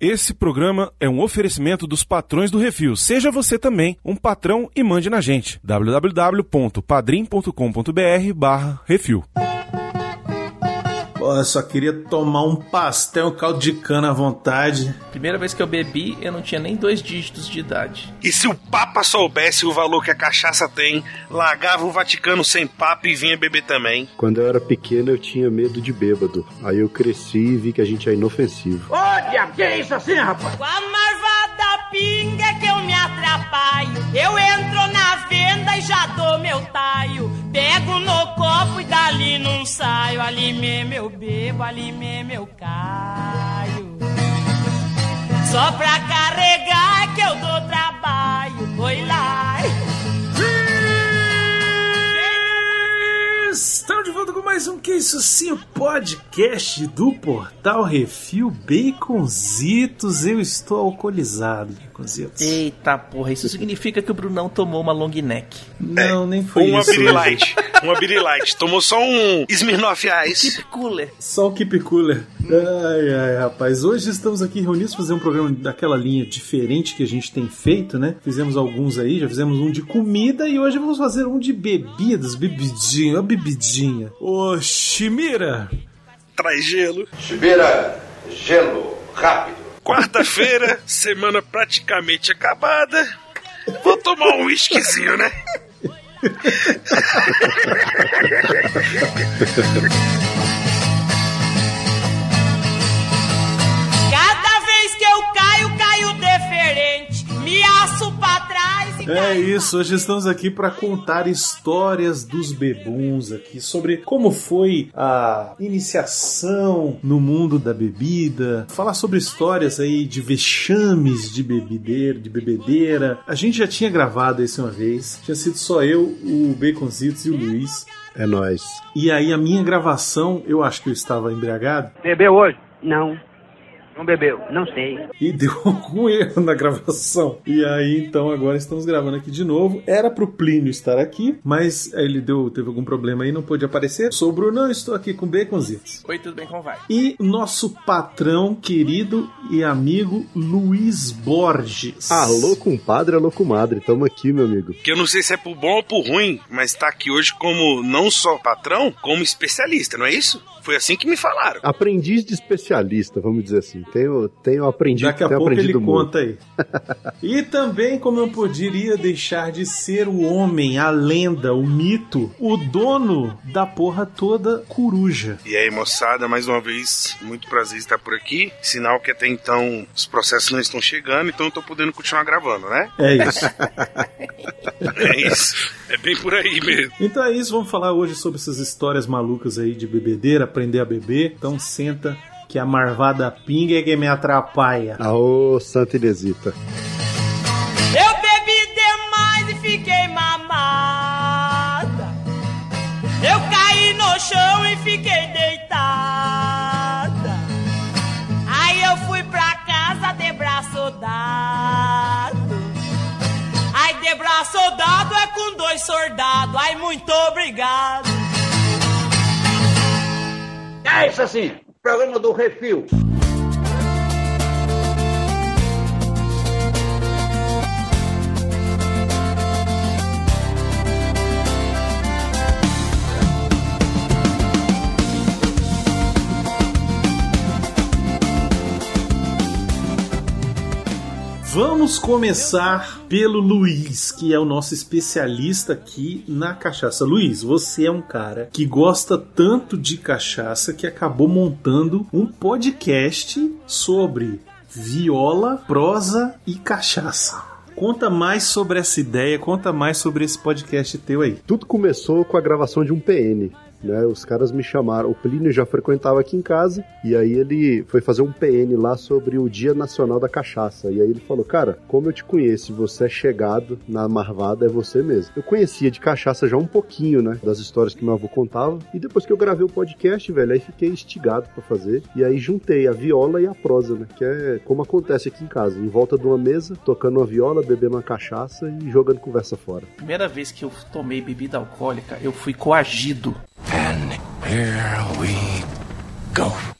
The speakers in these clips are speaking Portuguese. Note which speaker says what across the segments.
Speaker 1: Esse programa é um oferecimento dos patrões do Refil. Seja você também um patrão e mande na gente. www.padrim.com.br barra Refil.
Speaker 2: Eu só queria tomar um pastel, um caldo de cana à vontade.
Speaker 3: Primeira vez que eu bebi, eu não tinha nem dois dígitos de idade.
Speaker 4: E se o Papa soubesse o valor que a cachaça tem, largava o Vaticano sem papo e vinha beber também.
Speaker 5: Quando eu era pequeno, eu tinha medo de bêbado. Aí eu cresci e vi que a gente é inofensivo.
Speaker 6: Olha, que é isso assim, rapaz?
Speaker 7: A marvada pinga é que eu me atrapalho. Eu entro na venda e já dou meu taio. Pego no copo e dali não saio. Ali mesmo eu bebo, ali mesmo eu caio. Só pra carregar é que eu dou trabalho. Foi lá.
Speaker 2: Estamos de volta com mais um Que Isso Sim, o podcast do Portal Refil Baconzitos. Eu estou alcoolizado, Baconzitos.
Speaker 3: Eita porra, isso significa que o Brunão tomou uma long neck.
Speaker 2: Não, nem foi
Speaker 4: Uma
Speaker 2: isso.
Speaker 4: Biri Light. Uma Biri Light. Tomou só um Smirnoff Ice.
Speaker 3: Keep cooler.
Speaker 2: Só o Keep Cooler. Ai, ai, rapaz. Hoje estamos aqui reunidos para fazer um programa daquela linha diferente que a gente tem feito, né? Fizemos alguns aí, já fizemos um de comida e hoje vamos fazer um de bebidas, bebidinha, uma bebidinha. Ô, Chimira!
Speaker 4: Traz gelo.
Speaker 6: Chibeira, gelo, rápido.
Speaker 4: Quarta-feira, semana praticamente acabada. Vou tomar um whiskyzinho, né?
Speaker 7: Cada vez que eu caio, caio diferente. Me aço pra trás
Speaker 2: É isso, hoje estamos aqui para contar histórias dos bebuns aqui sobre como foi a iniciação no mundo da bebida, falar sobre histórias aí de vexames de bebideira, de bebedeira. A gente já tinha gravado isso uma vez, tinha sido só eu, o Baconzitos e o Luiz.
Speaker 5: É nóis.
Speaker 2: E aí a minha gravação, eu acho que eu estava embriagado
Speaker 8: Bebeu hoje? Não. Não bebeu? Não sei.
Speaker 2: e deu algum erro na gravação. E aí, então, agora estamos gravando aqui de novo. Era pro Plínio estar aqui, mas ele deu, teve algum problema aí, não pôde aparecer. Sou o Brunão, estou aqui com Baconzitos.
Speaker 3: Oi, tudo bem, como vai?
Speaker 2: E nosso patrão querido e amigo Luiz Borges.
Speaker 5: Alô, compadre, alô, comadre. Tamo aqui, meu amigo.
Speaker 4: Que eu não sei se é por bom ou por ruim, mas tá aqui hoje como não só patrão, como especialista, não é isso? Foi assim que me falaram.
Speaker 5: Aprendiz de especialista, vamos dizer assim. Tenho, tenho aprendido,
Speaker 2: Daqui a
Speaker 5: tenho
Speaker 2: pouco ele
Speaker 5: aprendido muito.
Speaker 2: conta aí. e também, como eu poderia deixar de ser o homem, a lenda, o mito, o dono da porra toda coruja.
Speaker 4: E aí, moçada, mais uma vez, muito prazer estar por aqui. Sinal que até então os processos não estão chegando, então eu tô podendo continuar gravando, né?
Speaker 2: É isso.
Speaker 4: É isso. É bem por aí mesmo.
Speaker 2: Então é isso, vamos falar hoje sobre essas histórias malucas aí de bebedeira, aprender a beber. Então senta que a marvada pinga é que me atrapalha.
Speaker 5: Aô, Santa Inesita.
Speaker 7: Eu bebi demais e fiquei mamada. Eu caí no chão e fiquei deitada. Aí eu fui pra casa de braço dado. Ai, de braço dado é com dois soldados. Ai, muito obrigado.
Speaker 6: É isso assim, programa do Refil.
Speaker 2: Vamos começar pelo Luiz, que é o nosso especialista aqui na cachaça. Luiz, você é um cara que gosta tanto de cachaça que acabou montando um podcast sobre viola, prosa e cachaça. Conta mais sobre essa ideia, conta mais sobre esse podcast teu aí.
Speaker 5: Tudo começou com a gravação de um PN. Né, os caras me chamaram, o Plínio já frequentava aqui em casa, e aí ele foi fazer um PN lá sobre o Dia Nacional da Cachaça. E aí ele falou: Cara, como eu te conheço você é chegado na marvada, é você mesmo. Eu conhecia de cachaça já um pouquinho, né? Das histórias que meu avô contava. E depois que eu gravei o podcast, velho, aí fiquei instigado pra fazer. E aí juntei a viola e a prosa, né? Que é como acontece aqui em casa, em volta de uma mesa, tocando uma viola, bebendo uma cachaça e jogando conversa fora.
Speaker 3: Primeira vez que eu tomei bebida alcoólica, eu fui coagido.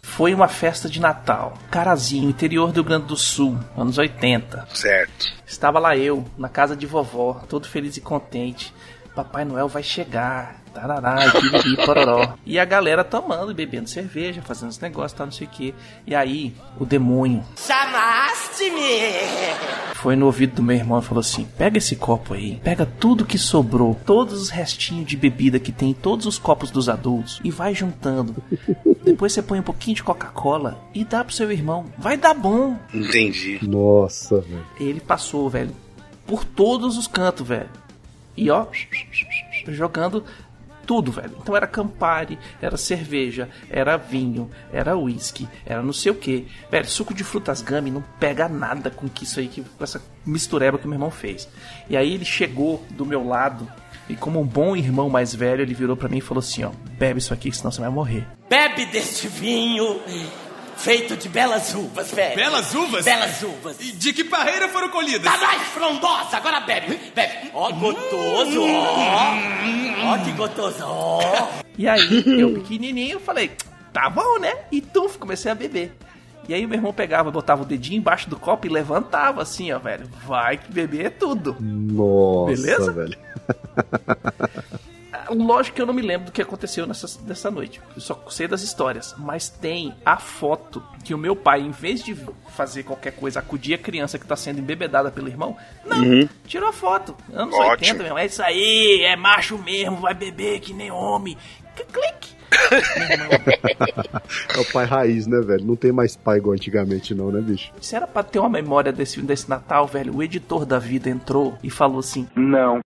Speaker 3: Foi uma festa de Natal. Carazinho, interior do Rio Grande do Sul, anos 80.
Speaker 4: Certo.
Speaker 3: Estava lá eu, na casa de vovó, todo feliz e contente. Papai Noel vai chegar. Tarará, e piriri, pororó. E a galera tomando e bebendo cerveja, fazendo os negócios, tal, não sei o que. E aí, o demônio
Speaker 7: Chamaste-me!
Speaker 3: foi no ouvido do meu irmão e falou assim: pega esse copo aí, pega tudo que sobrou, todos os restinhos de bebida que tem em todos os copos dos adultos e vai juntando. Depois você põe um pouquinho de Coca-Cola e dá pro seu irmão. Vai dar bom.
Speaker 4: Entendi.
Speaker 5: Nossa, velho.
Speaker 3: Ele passou, velho, por todos os cantos, velho. E ó, jogando tudo, velho. Então era Campari, era cerveja, era vinho, era whisky, era não sei o que. Velho, suco de frutas gummy não pega nada com que isso aí, que, com essa mistureba que meu irmão fez. E aí ele chegou do meu lado e como um bom irmão mais velho, ele virou pra mim e falou assim, ó, bebe isso aqui, senão você vai morrer.
Speaker 7: Bebe deste vinho feito de belas uvas, velho.
Speaker 9: Belas uvas?
Speaker 7: Belas uvas.
Speaker 9: E de que parreira foram colhidas?
Speaker 7: Tá mais frondosa, agora bebe, bebe. Ó, gotoso, ó. Ó, que gotoso, ó.
Speaker 3: E aí, eu pequenininho, falei, tá bom, né? E tuf, comecei a beber. E aí meu irmão pegava, botava o dedinho embaixo do copo e levantava assim, ó, velho. Vai que beber é tudo.
Speaker 5: Nossa,
Speaker 3: Beleza?
Speaker 5: velho.
Speaker 3: Lógico que eu não me lembro do que aconteceu nessa, nessa noite. Eu só sei das histórias. Mas tem a foto que o meu pai, em vez de fazer qualquer coisa, acudir a criança que tá sendo embebedada pelo irmão, não, tirou a foto. Anos
Speaker 4: Ótimo.
Speaker 3: 80 mesmo. É isso aí, é macho mesmo, vai beber que nem homem. Clique.
Speaker 5: É o pai raiz, né, velho? Não tem mais pai igual antigamente, não, né, bicho?
Speaker 3: Se era pra ter uma memória desse, desse Natal, velho, o editor da vida entrou e falou assim: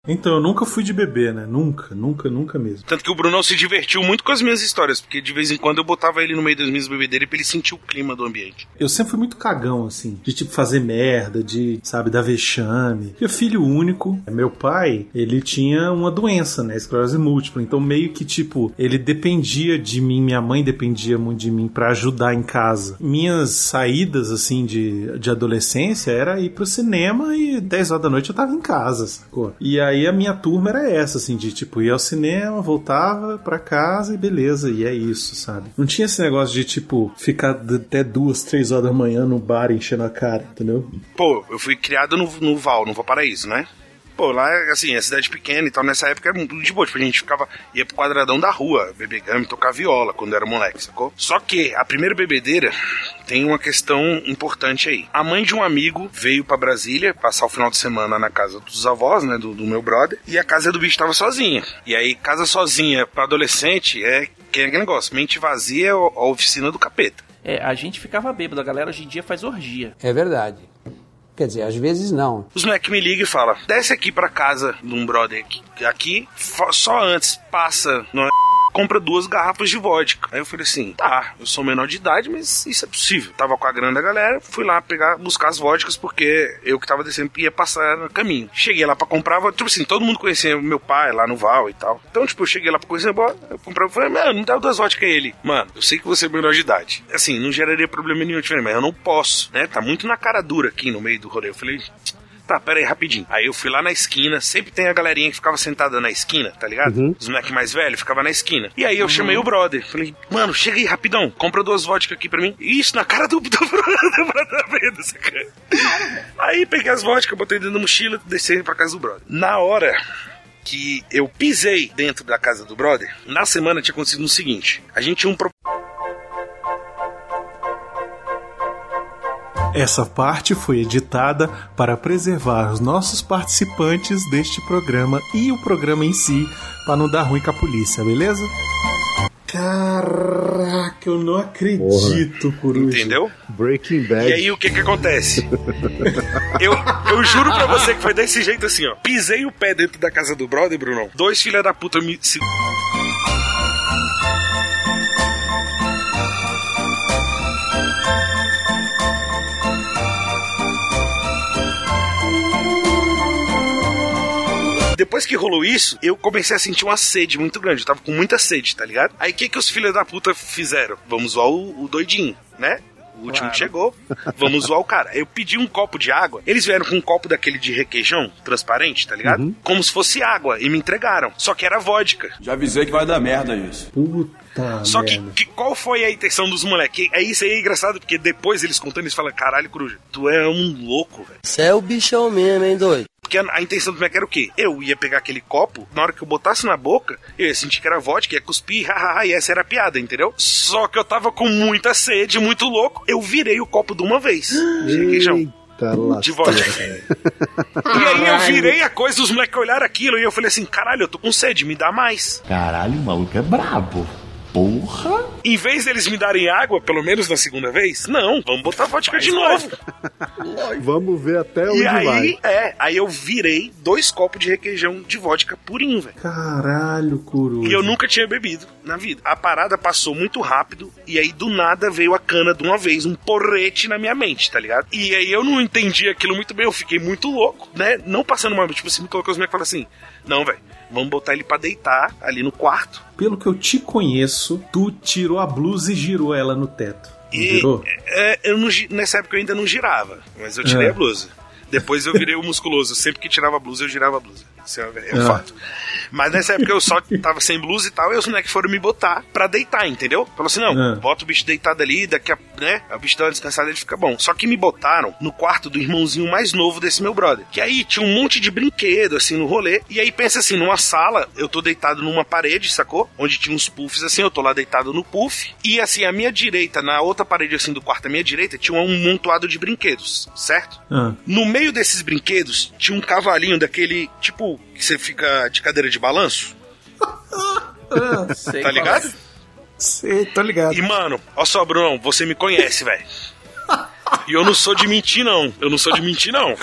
Speaker 2: Então, eu nunca fui de bebê, né? Nunca, nunca, nunca mesmo.
Speaker 4: Tanto que o Brunão se divertiu muito com as minhas histórias, porque de vez em quando eu botava ele no meio das minhas bebedeiras pra ele sentir o clima do ambiente.
Speaker 2: Eu sempre fui muito cagão, assim, de tipo fazer merda, de, sabe, dar vexame. Eu filho único. Meu pai, ele tinha uma doença, né? Esclerose múltipla. Então, meio que, tipo, ele dependia de mim, minha mãe dependia muito de mim pra ajudar em casa. Minhas saídas, assim, de, de adolescência era ir pro cinema e 10 horas da noite eu tava em casa, sacou? E aí a minha turma era essa, assim, de tipo, ir ao cinema, voltava pra casa e beleza, e é isso, sabe? Não tinha esse negócio de, tipo, ficar até duas, três horas da manhã no bar enchendo a cara, entendeu?
Speaker 4: Pô, eu fui criado no, no Val, no Valparaíso, né? Pô, lá, assim, é cidade pequena e tal. Nessa época era de boa. Tipo, a gente ficava, ia pro quadradão da rua, beber gama, tocar viola quando era moleque, sacou? Só que a primeira bebedeira tem uma questão importante aí. A mãe de um amigo veio pra Brasília passar o final de semana na casa dos avós, né, do, do meu brother, e a casa do bicho tava sozinha. E aí, casa sozinha pra adolescente é que é aquele negócio, mente vazia é a oficina do capeta.
Speaker 3: É, a gente ficava bêbado, a galera hoje em dia faz orgia.
Speaker 10: É verdade. Quer dizer, às vezes não.
Speaker 4: Os moleques me ligam e falam: desce aqui pra casa de um brother aqui, aqui só antes, passa, no compra duas garrafas de vodka. Aí eu falei assim: tá, eu sou menor de idade, mas isso é possível. Tava com a grana da galera, fui lá pegar, buscar as vodkas, porque eu que tava descendo ia passar no caminho. Cheguei lá pra comprar, tipo assim, todo mundo conhecia meu pai lá no Val e tal. Então, tipo, eu cheguei lá pra conhecer, eu comprei, falei, mano, me dá duas vodkas ele. Mano, eu sei que você é menor de idade. Assim, não geraria problema nenhum, eu falei, mas eu não posso, né? Tá muito na cara dura aqui no meio do rolê. Eu falei, Tá, pera aí, rapidinho. Aí eu fui lá na esquina, sempre tem a galerinha que ficava sentada na esquina, tá ligado? Os moleques mais velhos ficavam na esquina. E aí eu chamei o brother. Falei, mano, chega aí rapidão, compra duas vodkas aqui pra mim. Isso, na cara do, do brother, do? Aí peguei as vodkas, botei dentro da mochila, desci pra casa do brother. Na hora que eu pisei dentro da casa do brother, na semana tinha acontecido o seguinte: a gente tinha um
Speaker 2: Essa parte foi editada para preservar os nossos participantes deste programa e o programa em si, para não dar ruim com a polícia, beleza? Caraca, eu não acredito, Coruja.
Speaker 4: Entendeu?
Speaker 5: Breaking Bad.
Speaker 4: E aí o que que acontece? eu, eu juro pra você que foi desse jeito assim, ó. Pisei o pé dentro da casa do brother, Brunão. Dois filha da puta me. Depois que rolou isso, eu comecei a sentir uma sede muito grande. Eu tava com muita sede, tá ligado? Aí o que que os filhos da puta fizeram? Vamos zoar o, o doidinho, né? O último que chegou, vamos zoar o cara. Eu pedi um copo de água. Eles vieram com um copo daquele de requeijão, transparente, tá ligado? Como se fosse água, e me entregaram. Só que era vodka.
Speaker 9: Já avisei que vai dar merda isso.
Speaker 2: Puta
Speaker 4: Só que,
Speaker 2: merda.
Speaker 4: que qual foi a intenção dos moleques? É isso aí é engraçado, porque depois eles contando, eles falam, caralho, Coruja, tu é um louco, velho.
Speaker 11: Você é o bichão mesmo, hein, doido?
Speaker 4: Porque a, a intenção do moleque era o quê? Eu ia pegar aquele copo, na hora que eu botasse na boca, eu ia sentir que era vodka, ia cuspir, hahaha, e essa era a piada, entendeu? Só que eu tava com muita sede, muito louco, eu virei o copo de uma vez.
Speaker 5: Eita,
Speaker 4: De vodka. E aí eu virei a coisa, os moleques olharam aquilo e eu falei assim, caralho, eu tô com sede, me dá mais.
Speaker 12: Caralho, o maluco é brabo. Porra!
Speaker 4: Em vez deles me darem água, pelo menos na segunda vez, não, vamos botar vodka de novo.
Speaker 5: Vamos ver até onde
Speaker 4: E aí,
Speaker 5: vai.
Speaker 4: é, aí eu virei dois copos de requeijão de vodka purinho, velho.
Speaker 2: Caralho, coruja.
Speaker 4: E eu nunca tinha bebido na vida. A parada passou muito rápido e aí do nada veio a cana de uma vez, um porrete na minha mente, tá ligado? E aí eu não entendi aquilo muito bem, eu fiquei muito louco, né? Não passando uma, tipo assim, muito louco, os moleques falaram assim: "Não, velho, vamos botar ele pra deitar ali no quarto".
Speaker 2: Pelo que eu te conheço, tu tirou a blusa e girou ela no teto.
Speaker 4: E
Speaker 2: girou?
Speaker 4: é, eu não, nessa época eu ainda não girava, mas eu tirei
Speaker 2: É.
Speaker 4: a blusa. Depois eu virei o musculoso. Sempre que tirava a blusa, eu girava a blusa. Isso é, é um
Speaker 2: Ah.
Speaker 4: fato. Mas nessa época eu só tava sem blusa e tal, e os moleques foram me botar pra deitar, entendeu? Falou assim: não,
Speaker 2: Ah.
Speaker 4: bota o bicho deitado ali, daqui a. né? O bicho dá uma descansada ele fica bom. Só que me botaram no quarto do irmãozinho mais novo desse meu brother. Que aí tinha um monte de brinquedo, assim, no rolê. E aí pensa assim: numa sala, eu tô deitado numa parede, sacou? Onde tinha uns puffs assim, eu tô lá deitado no puff. E assim, a minha direita, na outra parede assim do quarto, a minha direita, tinha um montoado de brinquedos, certo?
Speaker 2: Ah.
Speaker 4: No meio desses brinquedos tinha um cavalinho daquele, tipo, que você fica de cadeira de balanço.
Speaker 3: Sei
Speaker 4: Tá ligado?
Speaker 2: Sei, tô ligado.
Speaker 4: E, mano, ó só, Brunão, você me conhece, velho. E eu não sou de mentir, não. Eu não sou de mentir, não.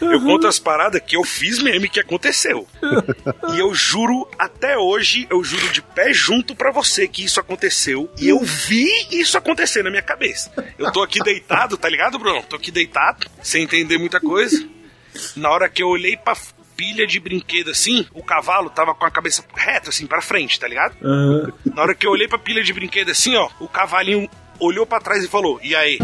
Speaker 4: Eu conto as paradas que eu fiz mesmo e que aconteceu. E eu juro, até hoje, eu juro de pé junto pra você que isso aconteceu. E eu vi isso acontecer na minha cabeça. Eu tô aqui deitado, tá ligado, Bruno? Tô aqui deitado, sem entender muita coisa. Na hora que eu olhei pra pilha de brinquedo assim, o cavalo tava com a cabeça reta, assim, pra frente, tá ligado?
Speaker 2: Aham.
Speaker 4: Na hora que eu olhei pra pilha de brinquedo assim, ó, o cavalinho olhou pra trás e falou: E aí?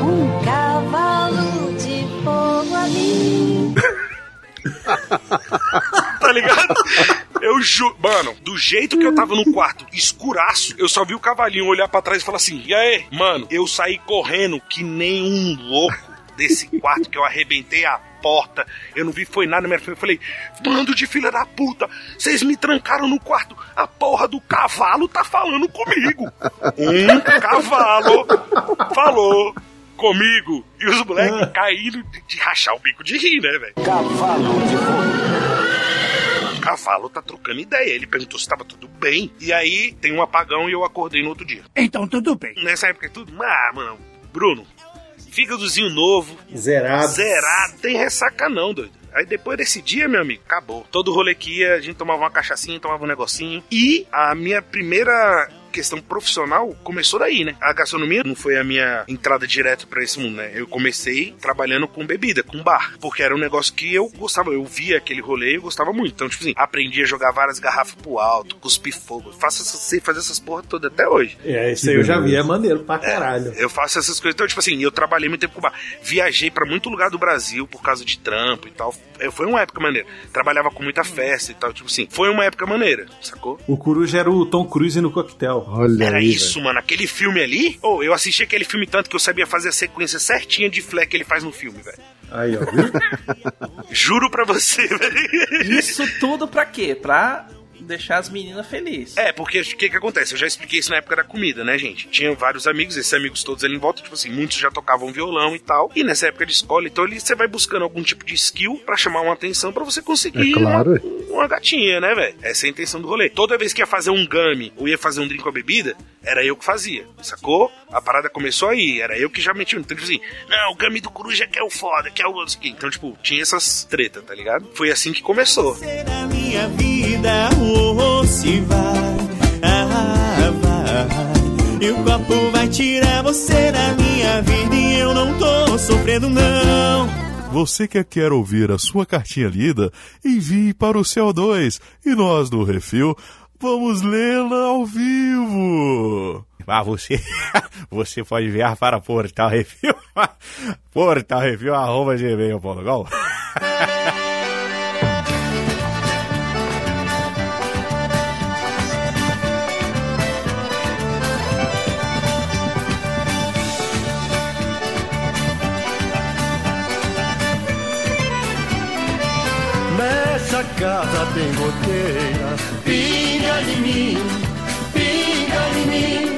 Speaker 13: Um cavalo de fogo ali.
Speaker 4: tá ligado? Eu juro. Mano, do jeito que eu tava no quarto, escuraço, eu só vi o cavalinho olhar pra trás e falar assim: E aí? Mano, eu saí correndo que nem um louco desse quarto que eu arrebentei a porta. Eu não vi, foi nada na minha frente. Eu falei: Bando de filha da puta, vocês me trancaram no quarto. A porra do cavalo tá falando comigo. Um cavalo falou comigo. E os moleques caíram de, de rachar o bico de rir, né, velho?
Speaker 6: Cavalo de
Speaker 4: O cavalo tá trocando ideia. Ele perguntou se tava tudo bem. E aí tem um apagão e eu acordei no outro dia.
Speaker 6: Então tudo bem.
Speaker 4: Nessa época é tudo. Ah, mano, Bruno, fígadozinho novo.
Speaker 2: Zerado.
Speaker 4: Zerado. Tem ressaca não, doido. Aí depois desse dia, meu amigo, acabou. Todo rolê que ia, a gente tomava uma cachaçinha, tomava um negocinho. E a minha primeira questão profissional começou daí, né? A gastronomia não foi a minha entrada direto pra esse mundo, né? Eu comecei trabalhando com bebida, com bar, porque era um negócio que eu gostava, eu via aquele rolê e eu gostava muito. Então, tipo assim, aprendi a jogar várias garrafas pro alto, cuspir fogo. Faço essas, sei fazer essas porra toda até hoje.
Speaker 2: É, isso aí eu já vi, é maneiro pra caralho.
Speaker 4: Eu faço essas coisas. Então, tipo assim, eu trabalhei muito tempo com bar. Viajei pra muito lugar do Brasil por causa de trampo e tal. É, Foi uma época maneira. Trabalhava com muita festa e tal. Tipo assim, foi uma época maneira, sacou?
Speaker 2: O Coruja era o Tom Cruise no coquetel.
Speaker 5: Olha
Speaker 4: Era
Speaker 5: aí,
Speaker 4: isso, mano. Aquele filme ali. Ou eu assisti aquele filme tanto que eu sabia fazer a sequência certinha de fleck que ele faz no filme, velho.
Speaker 2: Aí, ó?
Speaker 4: Juro pra você, velho.
Speaker 3: Isso tudo pra quê? Pra deixar as meninas felizes.
Speaker 4: É, porque o que que acontece? Eu já expliquei isso na época da comida, né, gente? Tinha vários amigos, esses amigos todos ali em volta, tipo assim, muitos já tocavam violão e tal. E nessa época de escola, então ali você vai buscando algum tipo de skill pra chamar uma atenção pra você conseguir
Speaker 5: É claro.
Speaker 4: uma, uma gatinha, né, velho? Essa é a intenção do rolê. Toda vez que ia fazer um game ou ia fazer um drink com a bebida, era eu que fazia, sacou? A parada começou aí, era eu que já metia. Então, tipo assim, não, o game do coruja que é o foda, que é o. Então, tipo, tinha essas treta, tá ligado? Foi assim que começou.
Speaker 14: minha vida, oh, se vai, ah, vai. E o copo vai tirar você da minha vida e eu não tô sofrendo, não.
Speaker 15: Você que quer ouvir a sua cartinha lida, envie para o CO2 e nós do Refil vamos lê-la ao vivo.
Speaker 16: Ah, você, você pode enviar para Portal Refil. Portal Refil, arroba gmail.com.
Speaker 17: casa tem goteira, pinga de mim, pinga de mim,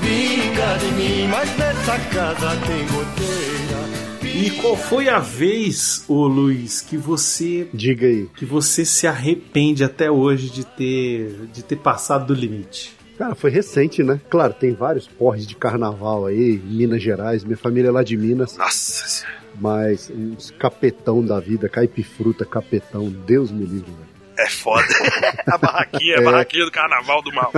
Speaker 17: pinga de mim, mas nessa casa tem goteira.
Speaker 2: E qual foi a vez, ô Luiz, que você.
Speaker 5: Diga aí.
Speaker 2: Que você se arrepende até hoje de ter, de ter passado do limite?
Speaker 5: Cara, foi recente, né? Claro, tem vários porres de carnaval aí, em Minas Gerais. Minha família é lá de Minas.
Speaker 4: Nossa senhora.
Speaker 5: Mas uns capetão da vida, caipifruta, capetão, Deus me livre, velho.
Speaker 4: É foda. a barraquinha, a
Speaker 5: É.
Speaker 4: barraquinha do carnaval do mal.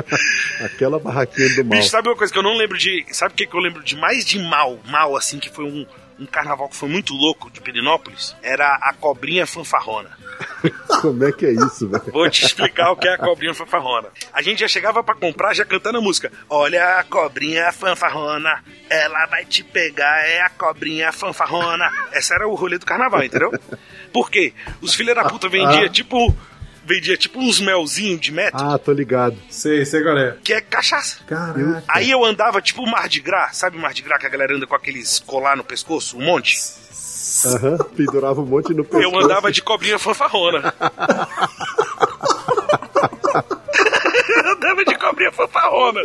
Speaker 5: Aquela barraquinha do mal.
Speaker 4: Bicho, sabe uma coisa que eu não lembro de. Sabe o que, que eu lembro de mais de mal? Mal, assim, que foi um, um carnaval que foi muito louco de Perinópolis? Era a cobrinha fanfarrona.
Speaker 5: Como é que é isso, velho?
Speaker 4: Vou te explicar o que é a cobrinha fanfarrona. A gente já chegava pra comprar já cantando a música. Olha a cobrinha fanfarrona, ela vai te pegar, é a cobrinha fanfarrona. Esse era o rolê do carnaval, entendeu? Por quê? Os filhos da puta vendiam
Speaker 5: Ah.
Speaker 4: tipo. Vendia tipo uns melzinhos de metro,
Speaker 5: Ah, tô ligado.
Speaker 2: Sei, sei qual é.
Speaker 4: que é cachaça.
Speaker 2: Caraca.
Speaker 4: Aí eu andava tipo o Mar de Gras, sabe o Mar de Gras que a galera anda com aqueles colar no pescoço, um monte?
Speaker 5: Aham, pendurava um monte no pescoço.
Speaker 4: Eu andava de cobrinha fanfarrona. eu andava de cobrinha fanfarrona.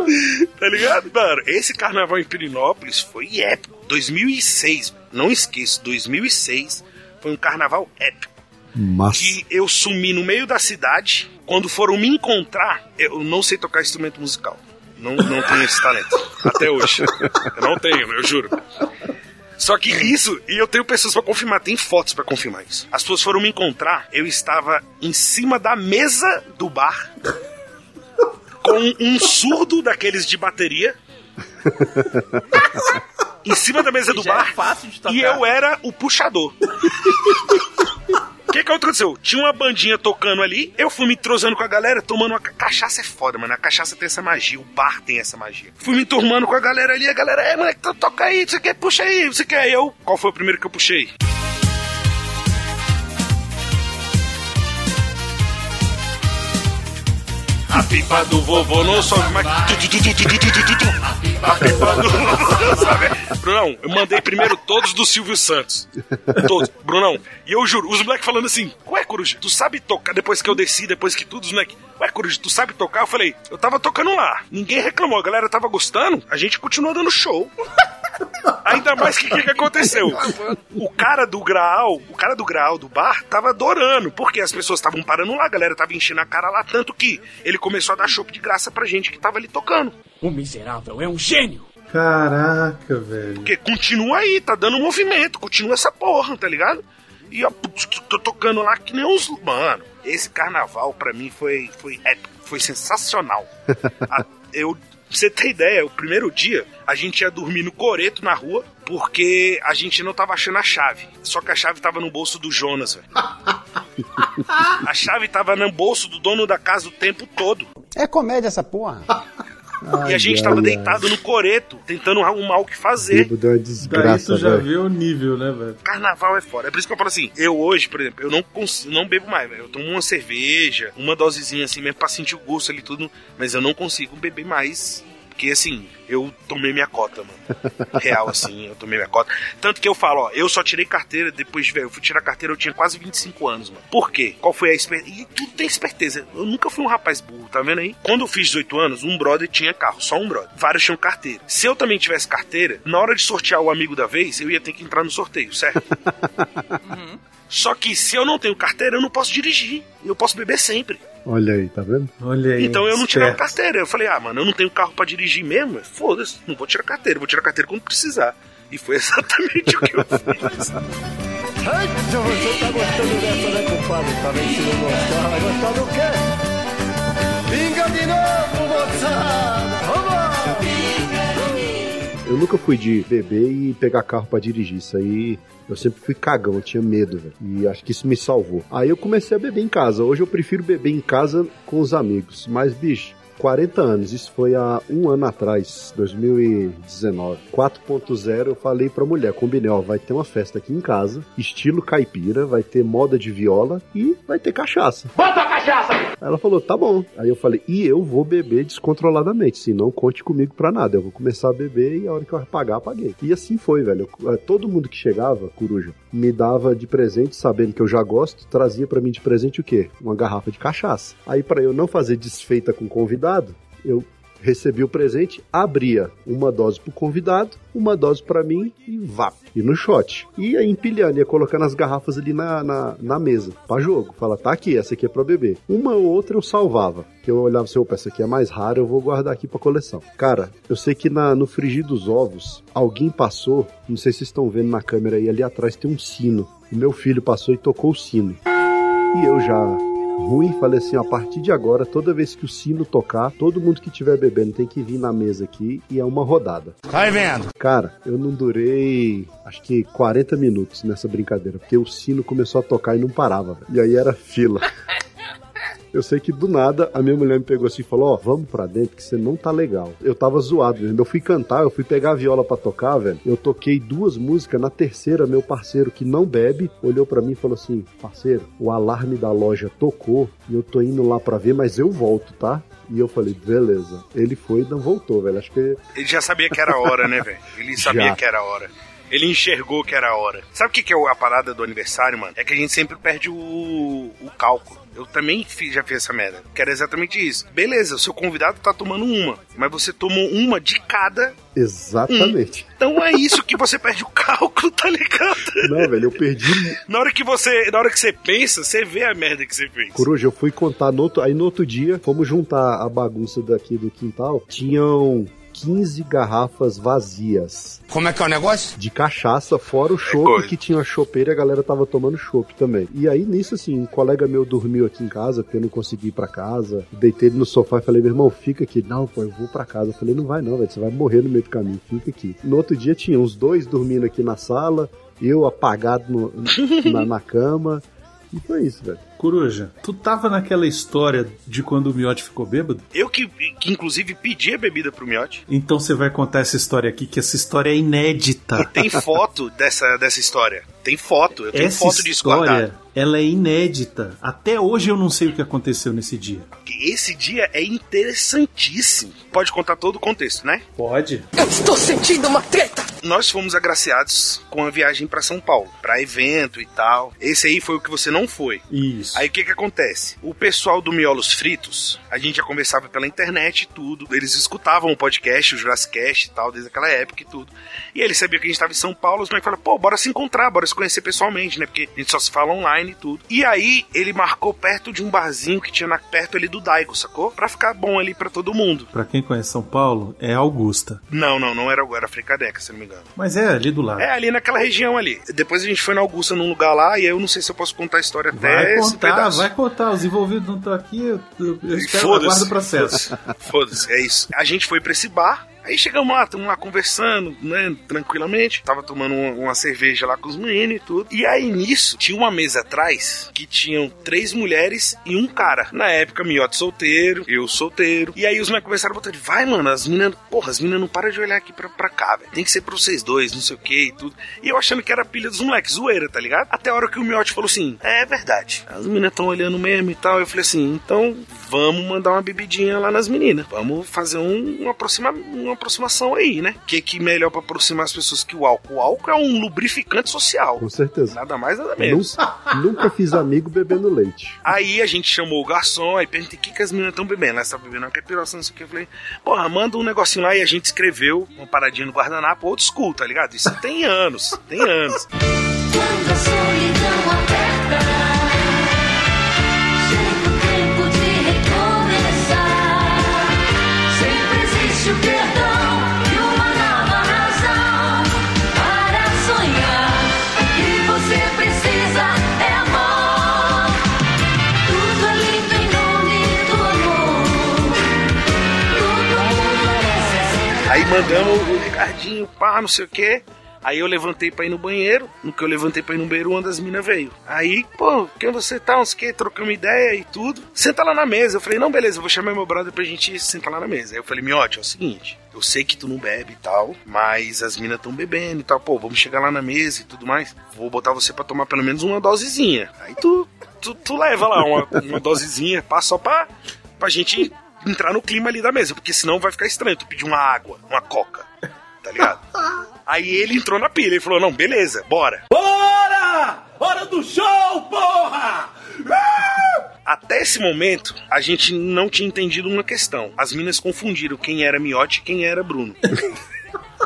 Speaker 4: Tá ligado? Mano, esse carnaval em Pirinópolis foi épico. 2006, não esqueço, 2006 foi um carnaval épico.
Speaker 5: Massa.
Speaker 4: Que eu sumi no meio da cidade. Quando foram me encontrar, eu não sei tocar instrumento musical. Não, não tenho esse talento. Até hoje. Eu não tenho, eu juro. Só que isso, e eu tenho pessoas pra confirmar, tem fotos pra confirmar isso. As pessoas foram me encontrar, eu estava em cima da mesa do bar com um surdo daqueles de bateria. em cima da mesa do
Speaker 3: Já é
Speaker 4: bar
Speaker 3: fácil de tocar.
Speaker 4: e eu era o puxador que que aconteceu? Tinha uma bandinha tocando ali, eu fui me entrosando com a galera, tomando uma cachaça é foda, mano. A cachaça tem essa magia, o bar tem essa magia. Fui me turmando com a galera ali, a galera, é, moleque, toca aí, você quer, puxa aí, você quer. Eu, qual foi o primeiro que eu puxei? A pipa do vovô não sobe mais. A Brunão, eu mandei primeiro todos do Silvio Santos. Todos. Brunão, e eu juro, os moleques falando assim: Ué, Coruja, tu sabe tocar? Depois que eu desci, depois que tudo, os moleques. Ué, Coruja, tu sabe tocar? Eu falei: Eu tava tocando lá. Ninguém reclamou, a galera tava gostando, a gente continuou dando show. Ainda mais que o que, que aconteceu? O cara do Graal, o cara do Graal do bar, tava adorando, porque as pessoas estavam parando lá, a galera tava enchendo a cara lá, tanto que ele começou a dar chopp de graça pra gente que tava ali tocando.
Speaker 18: O miserável é um gênio.
Speaker 2: Caraca, velho.
Speaker 4: Porque continua aí, tá dando movimento, continua essa porra, tá ligado? E ó, putz, tô tocando lá que nem uns. Mano, esse carnaval pra mim foi, foi épico, foi sensacional. A- eu. Pra você ter ideia, o primeiro dia a gente ia dormir no coreto na rua porque a gente não tava achando a chave. Só que a chave tava no bolso do Jonas, velho. A chave tava no bolso do dono da casa o tempo todo.
Speaker 10: É comédia essa porra.
Speaker 4: e a gente tava deitado no coreto, tentando arrumar o que fazer.
Speaker 5: Bêbado é uma
Speaker 2: Daí
Speaker 5: desgraça,
Speaker 2: tu já
Speaker 5: velho.
Speaker 2: vê o nível, né, velho?
Speaker 4: Carnaval é foda. É por isso que eu falo assim, eu hoje, por exemplo, eu não consigo, não bebo mais, velho. Eu tomo uma cerveja, uma dosezinha assim mesmo pra sentir o gosto ali e tudo, mas eu não consigo beber mais. Porque assim, eu tomei minha cota, mano. Real, assim, eu tomei minha cota. Tanto que eu falo, ó, eu só tirei carteira depois de velho. Eu fui tirar carteira, eu tinha quase 25 anos, mano. Por quê? Qual foi a esperteza? E tudo tem esperteza. Eu nunca fui um rapaz burro, tá vendo aí? Quando eu fiz 18 anos, um brother tinha carro, só um brother. Vários tinham carteira. Se eu também tivesse carteira, na hora de sortear o amigo da vez, eu ia ter que entrar no sorteio, certo? Só que se eu não tenho carteira, eu não posso dirigir. Eu posso beber sempre.
Speaker 5: Olha aí, tá vendo?
Speaker 2: Olha aí.
Speaker 4: Então eu não tirava carteira. Eu falei, ah, mano, eu não tenho carro pra dirigir mesmo. Foda-se, não vou tirar carteira. Vou tirar carteira quando precisar. E foi exatamente o que eu fiz.
Speaker 17: Eita, você tá gostando dessa, né, compadre? Tá vendo se não gostar? Vai gostar do quê? Pinga de novo, moçada! Vamos!
Speaker 5: Eu nunca fui de beber e pegar carro pra dirigir. Isso aí eu sempre fui cagão, eu tinha medo, velho. E acho que isso me salvou. Aí eu comecei a beber em casa. Hoje eu prefiro beber em casa com os amigos. Mas, bicho, 40 anos. Isso foi há um ano atrás, 2019. 4.0, eu falei pra mulher, combinei, ó, vai ter uma festa aqui em casa, estilo caipira, vai ter moda de viola e vai ter cachaça.
Speaker 6: Bota a cachaça!
Speaker 5: Aí ela falou, tá bom. Aí eu falei, e eu vou beber descontroladamente, se não conte comigo pra nada. Eu vou começar a beber e a hora que eu pagar, paguei. E assim foi, velho. Eu- Todo mundo que chegava, coruja, me dava de presente, sabendo que eu já gosto, trazia pra mim de presente o quê? Uma garrafa de cachaça. Aí pra eu não fazer desfeita com o convidado, eu recebi o presente, abria uma dose pro convidado, uma dose pra mim e vá. E no shot. Aí empilhando, ia colocando as garrafas ali na, na, na mesa, pra jogo. Fala, tá aqui, essa aqui é pra beber. Uma ou outra eu salvava. Que eu olhava assim, opa, essa aqui é mais rara, eu vou guardar aqui pra coleção. Cara, eu sei que na, no frigir dos ovos, alguém passou, não sei se vocês estão vendo na câmera aí, ali atrás tem um sino. E meu filho passou e tocou o sino. E eu já ruim, falei assim, a partir de agora, toda vez que o sino tocar, todo mundo que estiver bebendo tem que vir na mesa aqui e é uma rodada.
Speaker 16: Vai vendo.
Speaker 5: Cara, eu não durei acho que 40 minutos nessa brincadeira, porque o sino começou a tocar e não parava, velho. E aí era fila. Eu sei que do nada a minha mulher me pegou assim e falou: Ó, vamos pra dentro que você não tá legal. Eu tava zoado, velho. Eu fui cantar, eu fui pegar a viola pra tocar, velho. Eu toquei duas músicas. Na terceira, meu parceiro que não bebe olhou pra mim e falou assim: Parceiro, o alarme da loja tocou e eu tô indo lá pra ver, mas eu volto, tá? E eu falei: Beleza. Ele foi e não voltou, velho. Acho que.
Speaker 4: Ele já sabia que era a hora, né, velho? Ele sabia
Speaker 5: Já.
Speaker 4: que era a hora. Ele enxergou que era a hora. Sabe o que, que é a parada do aniversário, mano? É que a gente sempre perde o, o cálculo. Eu também fiz- já fiz essa merda. Que era exatamente isso. Beleza, o seu convidado tá tomando uma, mas você tomou uma de cada.
Speaker 5: Exatamente.
Speaker 4: Então é isso que você perde o cálculo, tá ligado?
Speaker 5: Não, velho, eu perdi.
Speaker 4: Na hora que você, na hora que você pensa, você vê a merda que você fez.
Speaker 5: Coruja, eu fui contar no outro, aí no outro dia, fomos juntar a bagunça daqui do quintal, tinham 15 garrafas vazias.
Speaker 16: Como é que é o negócio?
Speaker 5: De cachaça, fora o chopp, que tinha a chopeira e a galera tava tomando chopp também. E aí nisso, assim, um colega meu dormiu aqui em casa, porque eu não consegui ir pra casa. Deitei ele no sofá e falei, meu irmão, fica aqui. Não, pô, eu vou pra casa. Eu falei, não vai não, velho, você vai morrer no meio do caminho, fica aqui. No outro dia tinha uns dois dormindo aqui na sala, eu apagado no- na, na cama. E foi isso, velho.
Speaker 2: Coruja, tu tava naquela história de quando o Miotti ficou bêbado?
Speaker 4: Eu que, que inclusive pedi a bebida pro Miotti.
Speaker 2: Então você vai contar essa história aqui, que essa história é inédita.
Speaker 4: Tem foto dessa, dessa história. Tem foto. Eu tenho
Speaker 2: essa
Speaker 4: foto disso
Speaker 2: história, ela é inédita. Até hoje eu não sei o que aconteceu nesse dia.
Speaker 4: Esse dia é interessantíssimo. Pode contar todo o contexto, né?
Speaker 2: Pode.
Speaker 4: Eu estou sentindo uma treta! Nós fomos agraciados com a viagem pra São Paulo, pra evento e tal. Esse aí foi o que você não foi.
Speaker 2: Isso.
Speaker 4: Aí o que que acontece? O pessoal do Miolos Fritos, a gente já conversava pela internet e tudo. Eles escutavam o podcast, o Jurassic Cast e tal, desde aquela época e tudo. E eles sabiam que a gente tava em São Paulo, os moleques falaram, pô, bora se encontrar, bora se conhecer pessoalmente, né? Porque a gente só se fala online e tudo. E aí ele marcou perto de um barzinho que tinha na, perto ali do Daigo, sacou? Pra ficar bom ali pra todo mundo.
Speaker 2: Pra quem conhece São Paulo, é Augusta.
Speaker 4: Não, não, não era, era Fricadeca, se não me engano.
Speaker 2: Mas é ali do lado.
Speaker 4: É ali naquela região ali. Depois a gente foi na Augusta num lugar lá e eu não sei se eu posso contar a história até
Speaker 2: Vai
Speaker 4: esse
Speaker 2: contar,
Speaker 4: pedaço.
Speaker 2: vai contar. Os envolvidos não estão aqui, eu, eu, espero aguardo o processo.
Speaker 4: Foda-se, é isso. A gente foi pra esse bar. Aí chegamos lá, estamos lá conversando, né, tranquilamente. Tava tomando uma, uma cerveja lá com os meninos e tudo. E aí nisso, tinha uma mesa atrás que tinham três mulheres e um cara. Na época, Miotti solteiro, eu solteiro. E aí os moleques começaram a botar de vai, mano, as meninas, porra, as meninas não param de olhar aqui pra, pra cá, velho. Tem que ser pra vocês dois, não sei o que e tudo. E eu achando que era pilha dos moleques, zoeira, tá ligado? Até a hora que o Miotti falou assim: é verdade, as meninas estão olhando mesmo e tal. Eu falei assim: então vamos mandar uma bebidinha lá nas meninas. Vamos fazer um, uma, aproxima, uma aproximação aí, né? O que, que melhor pra aproximar as pessoas que o álcool? O álcool é um lubrificante social.
Speaker 5: Com certeza.
Speaker 4: Nada mais, nada menos.
Speaker 5: Nunca, nunca fiz amigo bebendo leite.
Speaker 4: Aí a gente chamou o garçom, aí perguntei o que, que as meninas estão bebendo. Elas estavam bebendo uma capiroça, não sei o que. Eu falei, porra, manda um negocinho lá e a gente escreveu uma paradinha no guardanapo, old school, tá ligado? Isso tem anos, tem anos.
Speaker 13: Quando a solidão
Speaker 4: Aí mandamos o Ricardinho, pá, não sei o que. Aí eu levantei pra ir no banheiro. No que eu levantei pra ir no banheiro, uma das minas veio. Aí, pô, quem você tá? Uns que? Trocamos ideia e tudo. Senta lá na mesa. Eu falei, não, beleza, eu vou chamar meu brother pra gente sentar lá na mesa. Aí eu falei, Miote, é o seguinte. Eu sei que tu não bebe e tal, mas as minas estão bebendo e tal. Pô, vamos chegar lá na mesa e tudo mais. Vou botar você pra tomar pelo menos uma dosezinha. Aí tu, tu, tu leva lá uma, uma dosezinha, passa só pra, pra gente entrar no clima ali da mesa, porque senão vai ficar estranho tu pedir uma água, uma coca, tá ligado? Aí ele entrou na pilha e falou: Não, beleza, bora.
Speaker 18: Bora! Hora do show, porra!
Speaker 4: Até esse momento, a gente não tinha entendido uma questão. As minas confundiram quem era Miotti e quem era Bruno.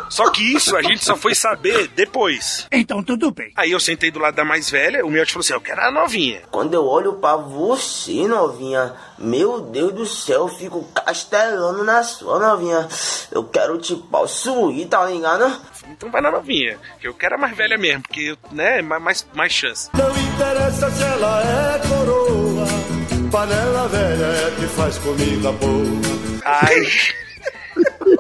Speaker 4: Só que isso a gente só foi saber depois.
Speaker 18: Então tudo bem.
Speaker 4: Aí eu sentei do lado da mais velha, o Miotti falou assim: Eu quero a novinha.
Speaker 11: Quando eu olho pra você, novinha, meu Deus do céu, eu fico castelando na sua novinha. Eu quero te possuir, tá ligado?
Speaker 4: Então vai na novinha, que eu quero a mais velha mesmo, porque, né, mais, mais, chance.
Speaker 17: Não interessa se ela é coroa, panela velha é que faz comida boa.
Speaker 4: Aí.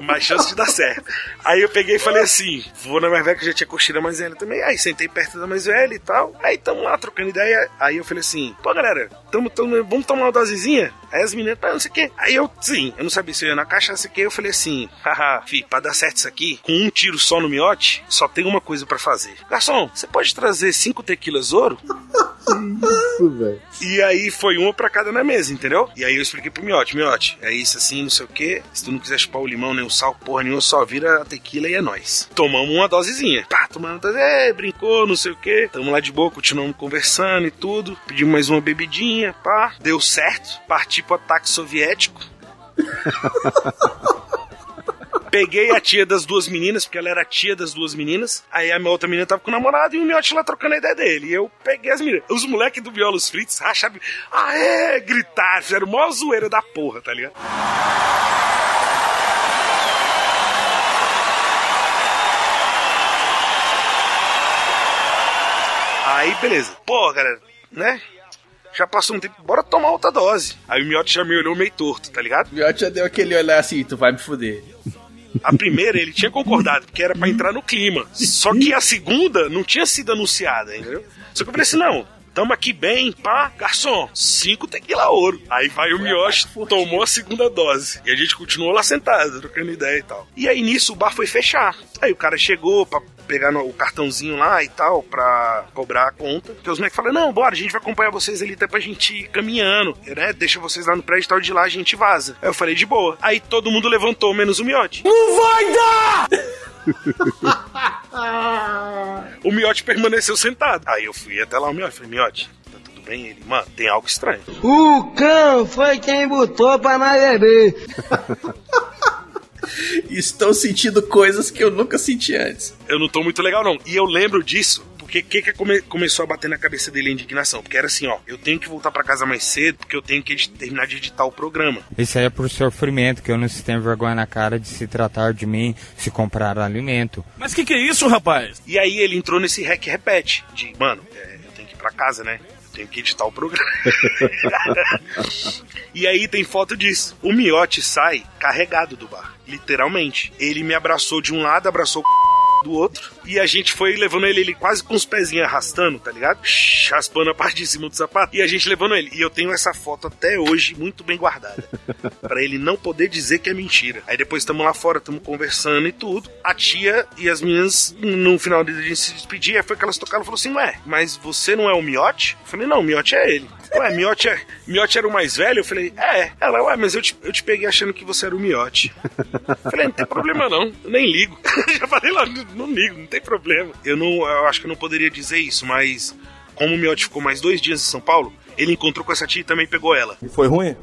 Speaker 4: Mais chance de dar certo. Aí eu peguei e falei assim: vou na mais velha, que eu já tinha curtido a mais velha também. Aí sentei perto da mais velha e tal. Aí tamo lá trocando ideia. Aí eu falei assim: pô, galera, tamo, tamo, vamos tomar uma dosezinha? Aí as meninas, tá, não sei o quê. Aí eu, sim, eu não sabia se eu ia na caixa, não sei o quê. Eu falei assim: haha, fi, pra dar certo isso aqui, com um tiro só no miote, só tem uma coisa pra fazer. Garçom, você pode trazer cinco tequilas ouro?
Speaker 5: Isso, velho.
Speaker 4: E aí foi uma pra cada na mesa, entendeu? E aí eu expliquei pro Miote, Miote, é isso assim, não sei o que. Se tu não quiser chupar o limão o sal, porra nenhuma, só vira a tequila e é nóis. Tomamos uma dosezinha. Pá, tomamos uma dose, é, brincou, não sei o que. Tamo lá de boa, continuamos conversando e tudo. Pedimos mais uma bebidinha, pá. Deu certo. Parti pro ataque soviético. Peguei a tia das duas meninas, porque ela era tia das duas meninas. Aí a minha outra menina tava com o namorado e o miote lá trocando a ideia dele. E eu peguei as meninas. Os moleques do Violos Fritos racharam. É! Gritaram, fizeram mó zoeira da porra, tá ligado? Aí, beleza. Pô, galera, né? Já passou um tempo, bora tomar outra dose. Aí o miote já me olhou meio torto, tá ligado?
Speaker 3: O Miotti já deu aquele olhar assim, tu vai me fuder.
Speaker 4: A primeira ele tinha concordado, porque era pra entrar no clima. Só que a segunda não tinha sido anunciada, entendeu? Só que eu falei assim: não, tamo aqui bem, pá, garçom, cinco tequila ouro. Aí vai o Mioshi, tomou a segunda dose. E a gente continuou lá sentado, trocando ideia e tal. E aí nisso o bar foi fechar. Aí o cara chegou pra pegar no- o cartãozinho lá e tal, pra cobrar a conta. Porque os moleques falaram, não, bora, a gente vai acompanhar vocês ali até pra gente ir caminhando, né? Deixa vocês lá no prédio e tal, de lá a gente vaza. Aí eu falei, de boa. Aí todo mundo levantou, menos o Miote.
Speaker 18: Não vai dar!
Speaker 4: O Miote permaneceu sentado. Aí eu fui até lá o Miote. Falei, Miote, tá tudo bem? Ele, mano, tem algo estranho.
Speaker 11: O cão foi quem botou pra nós beber.
Speaker 3: Estou sentindo coisas que eu nunca senti antes.
Speaker 4: Eu não tô muito legal, não. E eu lembro disso. Porque o que, que come- começou a bater na cabeça dele a indignação? Porque era assim, ó, eu tenho que voltar pra casa mais cedo porque eu tenho que terminar de editar o programa.
Speaker 19: Isso aí é por sofrimento, que eu não se tenho vergonha na cara de se tratar de mim, se comprar alimento.
Speaker 1: Mas que que é isso, rapaz?
Speaker 4: E aí ele entrou nesse rec repete de, mano, é, eu tenho que ir pra casa, né? Eu tenho que editar o programa. e aí tem foto disso. O miote sai carregado do bar, literalmente. Ele me abraçou de um lado, abraçou o do outro, e a gente foi levando ele, ele quase com os pezinhos arrastando, tá ligado? Raspando a parte de cima do sapato, e a gente levando ele. E eu tenho essa foto até hoje muito bem guardada. Pra ele não poder dizer que é mentira. Aí depois estamos lá fora, estamos conversando e tudo. A tia e as meninas, no final de a gente se despedir, aí foi que elas tocaram e falou assim: Ué, mas você não é o Miote? Eu falei: Não, o Miote é ele. Ué, Miote, é, Miote era o mais velho? Eu falei: É. Ela, ué, mas eu te, eu te peguei achando que você era o Miote. Eu falei: Não tem problema não, eu nem ligo. Já falei lá, não, não ligo, não tem problema. Eu não, eu acho que eu não poderia dizer isso, mas como o Miote ficou mais dois dias em São Paulo, ele encontrou com essa tia e também pegou ela.
Speaker 1: Foi ruim?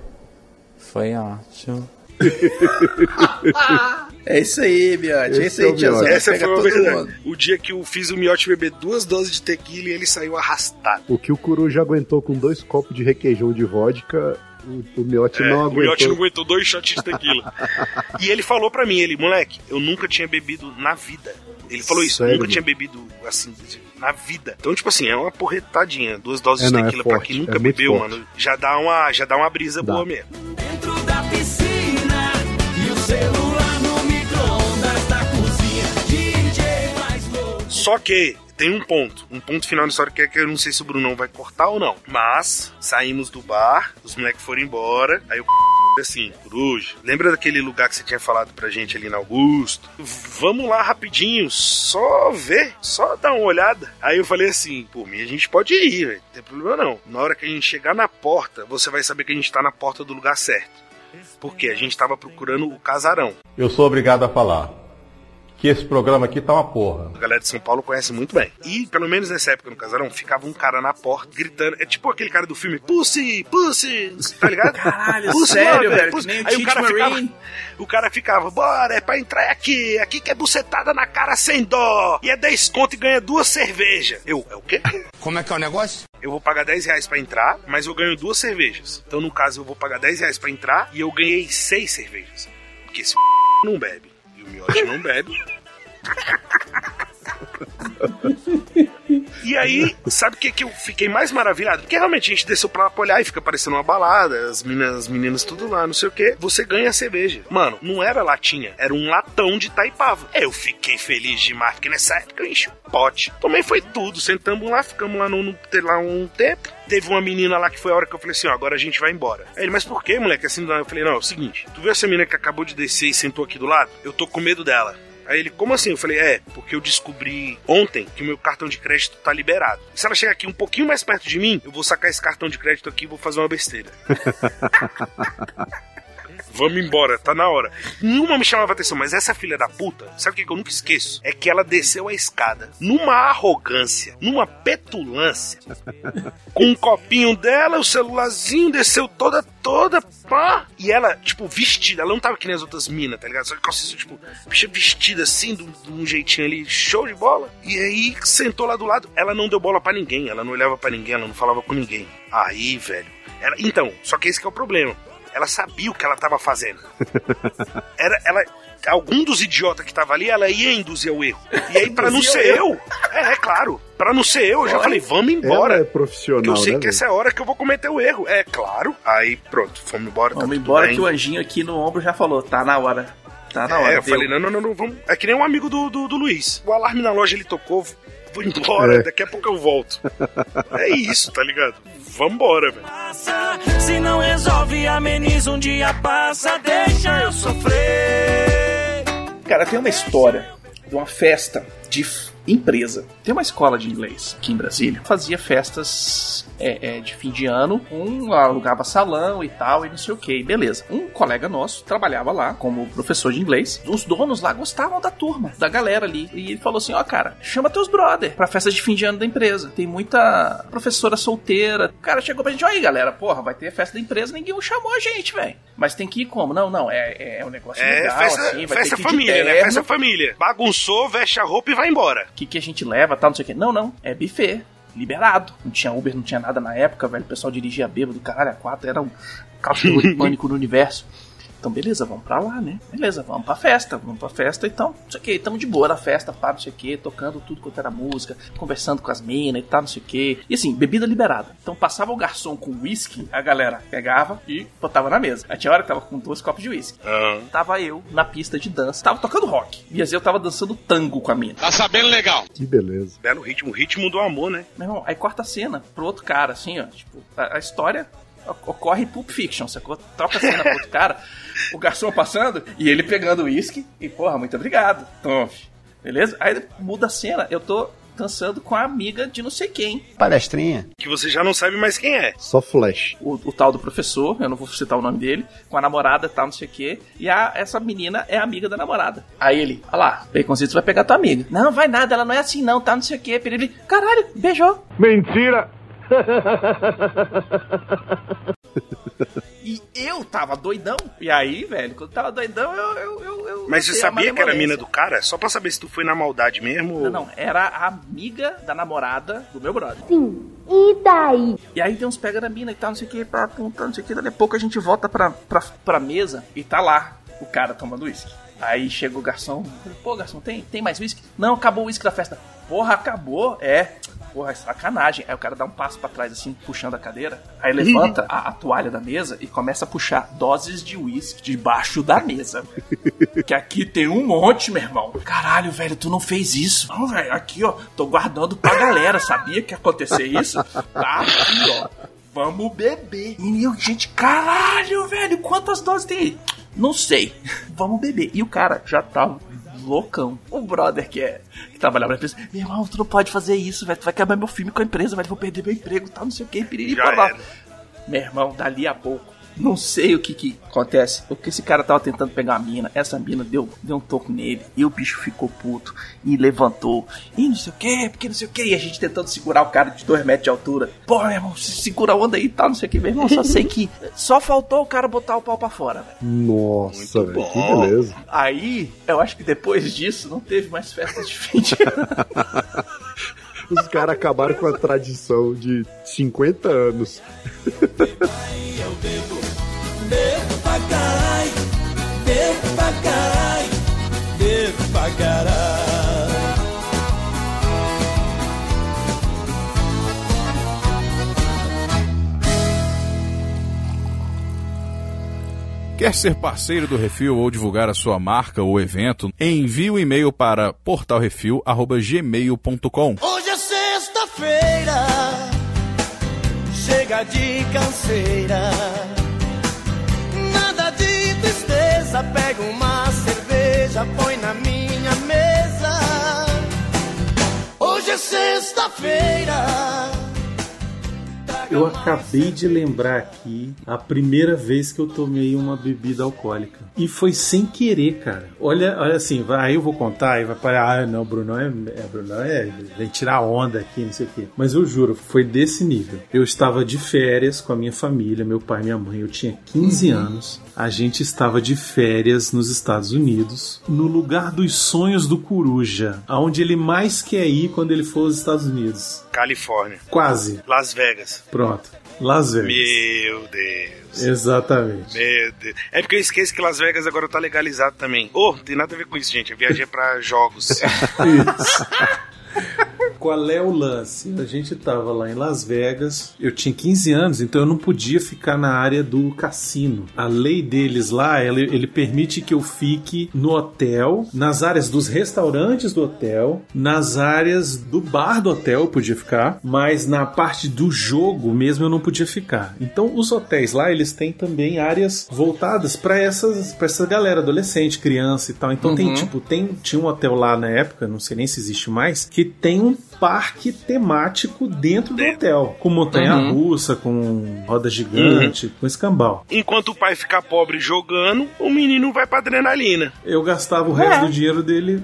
Speaker 19: Foi ótimo.
Speaker 3: É isso aí, Miotti. É isso aí, tiazão.
Speaker 4: Essa
Speaker 3: Pega
Speaker 4: foi a
Speaker 3: todo
Speaker 4: verdade. O dia que eu fiz o Miote beber duas doses de tequila e ele saiu arrastado.
Speaker 5: O que o Curu já aguentou com dois copos de requeijão de vodka, o, o Miotti
Speaker 4: É,
Speaker 5: não
Speaker 4: o Miote
Speaker 5: aguentou.
Speaker 4: não aguentou dois shots de tequila. e ele falou pra mim, ele, moleque, eu nunca tinha bebido na vida. Ele falou isso,
Speaker 5: Sério,
Speaker 4: nunca tinha bebido assim na vida. Então, tipo assim, é uma porretadinha, duas doses
Speaker 5: É,
Speaker 4: de
Speaker 5: não, é
Speaker 4: tequila pra
Speaker 5: forte,
Speaker 4: quem nunca
Speaker 5: é
Speaker 4: bebeu,
Speaker 5: forte.
Speaker 4: mano. Já dá uma, já dá uma brisa
Speaker 5: Dá.
Speaker 4: boa mesmo.
Speaker 18: Celular no micro-ondas da cozinha. DJ mais louco.
Speaker 4: Só que tem um ponto, um ponto final da história que é que eu não sei se o Brunão vai cortar ou não. Mas saímos do bar, os moleques foram embora, aí o assim, coruja, lembra daquele lugar que você tinha falado pra gente ali na Augusto? Vamos lá rapidinho, só ver, só dar uma olhada. Aí eu falei assim, por mim a gente pode ir, velho, não tem problema não. Na hora que a gente chegar na porta, você vai saber que a gente tá na porta do lugar certo. Porque a gente tava procurando o casarão.
Speaker 20: Eu sou obrigado a falar que esse programa aqui tá uma porra.
Speaker 4: A galera de São Paulo conhece muito bem. E, pelo menos nessa época no casarão, ficava um cara na porta gritando. É tipo aquele cara do filme Pussy, Pussy, tá ligado?
Speaker 3: Caralho,
Speaker 4: Pussy,
Speaker 3: sério,
Speaker 4: mano,
Speaker 3: velho,
Speaker 4: Pussy.
Speaker 3: nem o
Speaker 4: Aí o cara, ficava, o cara ficava, bora, é pra entrar aqui, aqui que é bucetada na cara sem dó. E é 10 conto e ganha duas cervejas. Eu, é o quê?
Speaker 21: Como é que é o negócio?
Speaker 4: Eu vou pagar 10 reais pra entrar, mas eu ganho duas cervejas. Então, no caso, eu vou pagar 10 reais pra entrar e eu ganhei seis cervejas. Porque esse não bebe. Miote não bebe. E aí, sabe o que, que eu fiquei mais maravilhado? Porque realmente a gente desceu pra lá pra olhar e fica parecendo uma balada, as meninas, as meninas tudo lá, não sei o que. Você ganha a cerveja. Mano, não era latinha, era um latão de taipava. Eu fiquei feliz demais, porque nessa época eu enchi o pote. Também foi tudo. Sentamos lá, ficamos lá, no, no- lá um tempo. Teve uma menina lá que foi a hora que eu falei assim: ó, agora a gente vai embora. Aí ele, mas por que, moleque? Assim, eu falei: não, é o seguinte, tu viu essa menina que acabou de descer e sentou aqui do lado? Eu tô com medo dela. Aí ele, como assim? Eu falei, é, porque eu descobri ontem que o meu cartão de crédito tá liberado. Se ela chegar aqui um pouquinho mais perto de mim, eu vou sacar esse cartão de crédito aqui e vou fazer uma besteira. Vamos embora, tá na hora. Nenhuma me chamava atenção, mas essa filha da puta, sabe o que eu nunca esqueço? É que ela desceu a escada numa arrogância, numa petulância, com um copinho dela, o celularzinho desceu toda, toda, pá. E ela, tipo, vestida, ela não tava que nem as outras minas, tá ligado? Só que calça, tipo, bicha vestida assim, de um- jeitinho ali, show de bola. E aí sentou lá do lado, ela não deu bola pra ninguém, ela não olhava pra ninguém, ela não falava com ninguém. Aí, velho. Ela, então, só que esse que é o problema. Ela sabia o que ela tava fazendo. Era, ela, algum dos idiotas que tava ali, ela ia induzir ao erro. E aí, pra não ser eu, é, é claro, pra não ser eu, eu já falei, vamos embora.
Speaker 5: Ela é
Speaker 4: Que
Speaker 5: profissional,
Speaker 4: eu sei
Speaker 5: né?
Speaker 4: que essa é a hora que eu vou cometer o erro. É claro. Aí, pronto, fomos embora. tá
Speaker 3: Vamos
Speaker 4: tudo
Speaker 3: embora
Speaker 4: bem.
Speaker 3: que o anjinho aqui no ombro já falou, tá na hora. Tá na hora.
Speaker 4: É, eu
Speaker 3: deu.
Speaker 4: falei, não, não, não, não, vamos. É que nem um amigo do, do, do Luiz. O alarme na loja ele tocou, vou embora,
Speaker 5: É.
Speaker 4: daqui a pouco eu volto. é isso, tá ligado? Vambora, velho.
Speaker 14: Se não resolve, ameniza um dia passa, deixa eu sofrer.
Speaker 3: Cara, tem uma história de uma festa de empresa. Tem uma escola de inglês aqui em Brasília. Fazia festas é, é, de fim de ano. Um alugava salão e tal, e não sei o que. Beleza. Um colega nosso trabalhava lá como professor de inglês. Os donos lá gostavam da turma, da galera ali. E ele falou assim: ó, cara, chama teus brother pra festa de fim de ano da empresa. Tem muita professora solteira. O cara chegou pra gente: ó, aí, galera, porra, vai ter festa da empresa. Ninguém chamou a gente, velho. Mas tem que ir como? Não, não, é, é um negócio
Speaker 4: É
Speaker 3: legal,
Speaker 4: festa,
Speaker 3: assim. Vai
Speaker 4: festa
Speaker 3: ter que
Speaker 4: família, né? Festa família. Bagunçou, veste a roupa e vai embora.
Speaker 3: O que, que a gente leva, tal, não sei o que. Não, não, é buffet. Liberado. Não tinha Uber, não tinha nada na época, velho. O pessoal dirigia bêbado, caralho, a quatro era um cachorro de pânico no universo. Então, beleza, vamos pra lá, né? Beleza, vamos pra festa, vamos pra festa, então, não sei o que, tamo de boa na festa, pá, não sei o que, tocando tudo quanto era música, conversando com as minas e tal, não sei o que. E assim, bebida liberada. Então passava o garçom com uísque, a galera pegava e botava na mesa. Aí tinha hora que tava com dois copos de uísque. Tava eu na pista de dança, tava tocando rock. E às vezes eu tava dançando tango com a mina.
Speaker 4: Tá sabendo legal.
Speaker 5: Que beleza.
Speaker 4: Belo ritmo, ritmo do amor, né?
Speaker 3: Meu irmão, aí corta a cena pro outro cara, assim, ó. Tipo, a, a história ocorre em Pulp Fiction, sacou? Troca a cena pro outro cara, o garçom passando e ele pegando o uísque e, porra, muito obrigado. Tom, beleza? Aí muda a cena, eu tô dançando com a amiga de não sei quem.
Speaker 10: Palestrinha.
Speaker 4: Que você já não sabe mais quem é.
Speaker 5: Só flash.
Speaker 3: O, o tal do professor, eu não vou citar o nome dele, com a namorada tal, não sei o quê. E a, essa menina é amiga da namorada. Aí ele, olha lá, Baconzitos vai pegar tua amiga. Não, vai nada, ela não é assim não, tá, não sei o quê. Ele, caralho, beijou.
Speaker 17: Mentira!
Speaker 3: E eu tava doidão. E aí, velho, quando tava doidão, eu. eu, eu, eu
Speaker 4: Mas você sabia que era a mina do cara? Só pra saber se tu foi na maldade mesmo?
Speaker 3: Não, não, era a amiga da namorada do meu brother.
Speaker 22: Sim. E daí?
Speaker 3: E aí tem uns pega na mina e tal, não sei o que, pá, pum, não sei o que. Daqui a pouco a gente volta pra, pra, pra mesa e tá lá o cara tomando uísque. Aí chega o garçom, pô, garçom, tem, tem mais uísque? Não, acabou o uísque da festa. Porra, acabou? É. porra, é sacanagem. Aí o cara dá um passo pra trás, assim, puxando a cadeira. Aí levanta a, a toalha da mesa e começa a puxar doses de uísque debaixo da mesa. que aqui tem um monte, meu irmão. Caralho, velho, tu não fez isso. Não, velho, aqui, ó, tô guardando pra galera. Sabia que ia acontecer isso? Tá aqui, ó. Vamos beber. E eu, gente, caralho, velho, quantas doses tem aí? Não sei. Vamos beber. E o cara já tava loucão. O brother que é que trabalhava na empresa, meu irmão, tu não pode fazer isso, velho. Tu vai quebrar meu filme com a empresa, velho. Vou perder meu emprego, tal, não sei o que, piriri, blá, blá. Meu irmão, dali a pouco. Não sei o que que acontece. Porque esse cara tava tentando pegar a mina. Essa mina deu, deu um toco nele. E o bicho ficou puto. E levantou. E não sei o que, porque não sei o que. E a gente tentando segurar o cara de dois metros de altura. Pô, meu irmão, se segura a onda aí e tal, não sei o que. Meu irmão, só sei que só faltou o cara botar o pau pra fora, velho.
Speaker 5: Nossa, velho, que beleza.
Speaker 3: Aí, eu acho que depois disso não teve mais festas de fim de ano.
Speaker 5: Os caras acabaram com a tradição de 50 anos.
Speaker 14: Bebo pra caralho, bebo pra caralho, bebo pra caralho.
Speaker 1: Quer ser parceiro do Refil ou divulgar a sua marca ou evento? Envie o e-mail para portalrefil@gmail.com.
Speaker 14: Hoje sexta-feira, chega de canseira. Nada de tristeza, pega uma cerveja, põe na minha mesa. Hoje é sexta-feira.
Speaker 2: Eu acabei de lembrar aqui a primeira vez que eu tomei uma bebida alcoólica. E foi sem querer, cara. Olha, olha assim, vai, aí eu vou contar e vai parar, ah, não, Bruno é, é Bruno é, vem tirar onda aqui, não sei o quê. Mas eu juro, foi desse nível. Eu estava de férias com a minha família, meu pai e minha mãe, eu tinha 15 anos. A gente estava de férias nos Estados Unidos, no lugar dos sonhos do Coruja, aonde ele mais quer ir quando ele for aos Estados Unidos.
Speaker 4: Califórnia.
Speaker 2: Quase.
Speaker 4: Las Vegas.
Speaker 2: Pronto. Las Vegas.
Speaker 4: Meu Deus.
Speaker 2: Exatamente.
Speaker 4: Meu Deus. É porque eu esqueço que Las Vegas agora tá legalizado também. Oh, tem nada a ver com isso, gente. Viagem é pra jogos.
Speaker 2: Isso. Qual é o lance? A gente tava lá em Las Vegas, eu tinha 15 anos, então eu não podia ficar na área do cassino. A lei deles lá, ele, ele permite que eu fique no hotel, nas áreas dos restaurantes do hotel, nas áreas do bar do hotel eu podia ficar, mas na parte do jogo mesmo eu não podia ficar. Então os hotéis lá, eles têm também áreas voltadas para essas para essa galera adolescente, criança e tal. Então tem
Speaker 3: Uhum.
Speaker 2: tipo, tem tinha um hotel lá na época, não sei nem se existe mais, que tem um parque temático dentro do hotel, com montanha
Speaker 4: Uhum.
Speaker 2: russa, com roda gigante, com escambau.
Speaker 4: Enquanto o pai fica pobre jogando, o menino vai pra adrenalina.
Speaker 2: Eu gastava o resto do dinheiro dele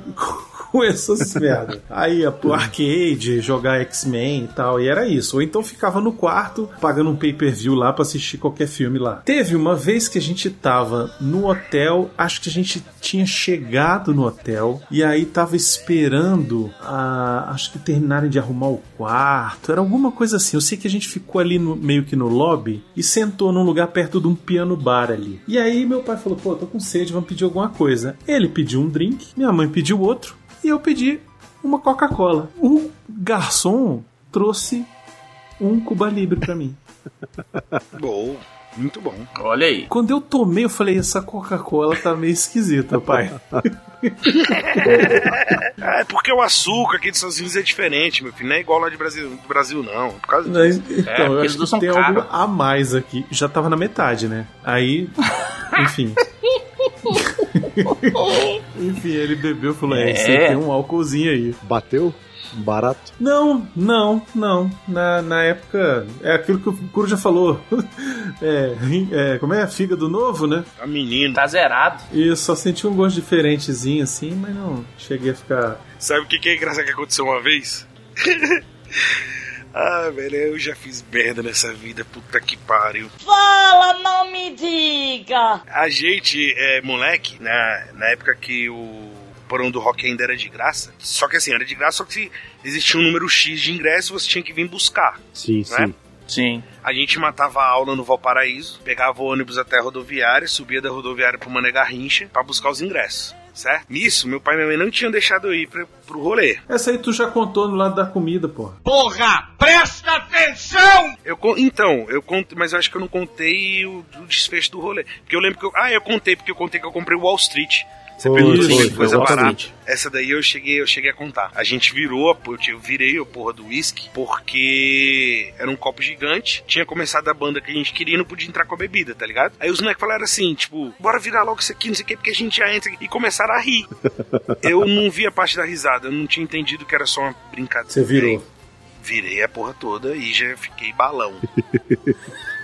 Speaker 2: com essas merda. Aí ia pro arcade, jogar X-Men e tal, e era isso. Ou então ficava no quarto pagando um pay-per-view lá pra assistir qualquer filme lá. Teve uma vez que a gente tava no hotel, acho que a gente tinha chegado no hotel e aí tava esperando a, acho que terminarem de arrumar o quarto, era alguma coisa assim. Eu sei que a gente ficou ali no- meio que no lobby e sentou num lugar perto de um piano bar ali. E aí meu pai falou: "Pô, tô com sede, vamos pedir alguma coisa". Ele pediu um drink, minha mãe pediu outro e eu pedi uma Coca-Cola. O garçom trouxe um Cuba Libre pra mim.
Speaker 4: Bom, muito bom.
Speaker 3: Olha aí.
Speaker 2: Quando eu tomei, eu falei: essa Coca-Cola tá meio esquisita, pai.
Speaker 4: É porque o açúcar aqui dos Estados Unidos é diferente, meu filho. Não é igual lá de Brasil, do Brasil, não. Por causa
Speaker 2: Mas,
Speaker 4: disso.
Speaker 2: então, eu acho que tem algo a mais aqui. Já tava na metade, né? Aí, enfim. enfim, ele bebeu e falou: é, aí
Speaker 5: É.
Speaker 2: tem um álcoolzinho aí.
Speaker 5: Bateu? Barato?
Speaker 2: Não, não, não. Na, na época, é aquilo que o Curo já falou. É, é, como é? Fígado novo, né?
Speaker 4: Tá menino.
Speaker 3: Tá zerado.
Speaker 2: E só senti um gosto diferentezinho assim, mas não cheguei a ficar.
Speaker 4: Sabe o que, que é engraçado que aconteceu uma vez? ah, velho, eu já fiz merda nessa vida, puta que pariu.
Speaker 23: Fala, não me diga!
Speaker 4: A gente, é, moleque, na, na época que o porão do rock ainda era de graça, só que assim, era de graça, só que existia um número X de ingressos você tinha que vir buscar.
Speaker 5: Sim,
Speaker 4: né?
Speaker 5: sim.
Speaker 3: Sim.
Speaker 4: A gente matava a aula no Valparaíso, pegava o ônibus até a rodoviária, subia da rodoviária pro Mané Garrincha pra buscar os ingressos. Certo? Nisso, meu pai e minha mãe não tinham deixado eu ir pra, pro rolê.
Speaker 2: Essa aí tu já contou no lado da comida, porra.
Speaker 4: Porra, presta atenção! Eu, então, eu contei, mas eu acho que eu não contei o, o desfecho do rolê. Porque eu lembro que eu. Ah, eu contei, porque eu contei que eu comprei o Wall Street. Você
Speaker 2: Foi,
Speaker 4: perguntou
Speaker 2: foi,
Speaker 4: coisa barata. Essa daí eu cheguei, eu cheguei a contar. A gente virou, eu virei a porra do whisky, porque era um copo gigante. Tinha começado a banda que a gente queria e não podia entrar com a bebida, tá ligado? Aí os moleques falaram assim, tipo, bora virar logo isso aqui, não sei o que, porque a gente já entra. E começaram a rir. Eu não vi a parte da risada, eu não tinha entendido que era só uma brincadeira.
Speaker 2: Você virou.
Speaker 4: Virei a porra toda e já fiquei balão.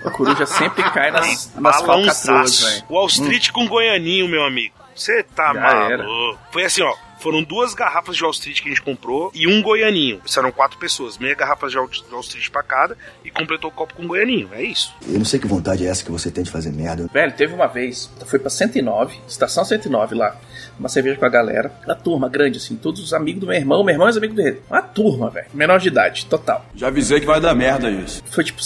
Speaker 3: A coruja sempre cai nas, nas
Speaker 4: Balãozaço.
Speaker 3: velho.
Speaker 4: Wall Street com Goianinho, meu amigo. Você tá
Speaker 3: Já
Speaker 4: maluco.
Speaker 3: era.
Speaker 4: Foi assim, ó. Foram duas garrafas de Wall Street que a gente comprou e um Goianinho. Isso eram quatro pessoas. Meia garrafa de Wall Street pra cada e completou o copo com Goianinho. É isso.
Speaker 24: Eu não sei que vontade é essa que você tem de fazer merda.
Speaker 3: Velho, teve uma vez, foi pra 109, estação 109 lá, uma cerveja com a galera, uma turma grande assim, todos os amigos do meu irmão, meu irmão e os amigos dele. Uma turma, velho, menor de idade, total.
Speaker 25: Já avisei que vai dar merda isso.
Speaker 3: Foi tipo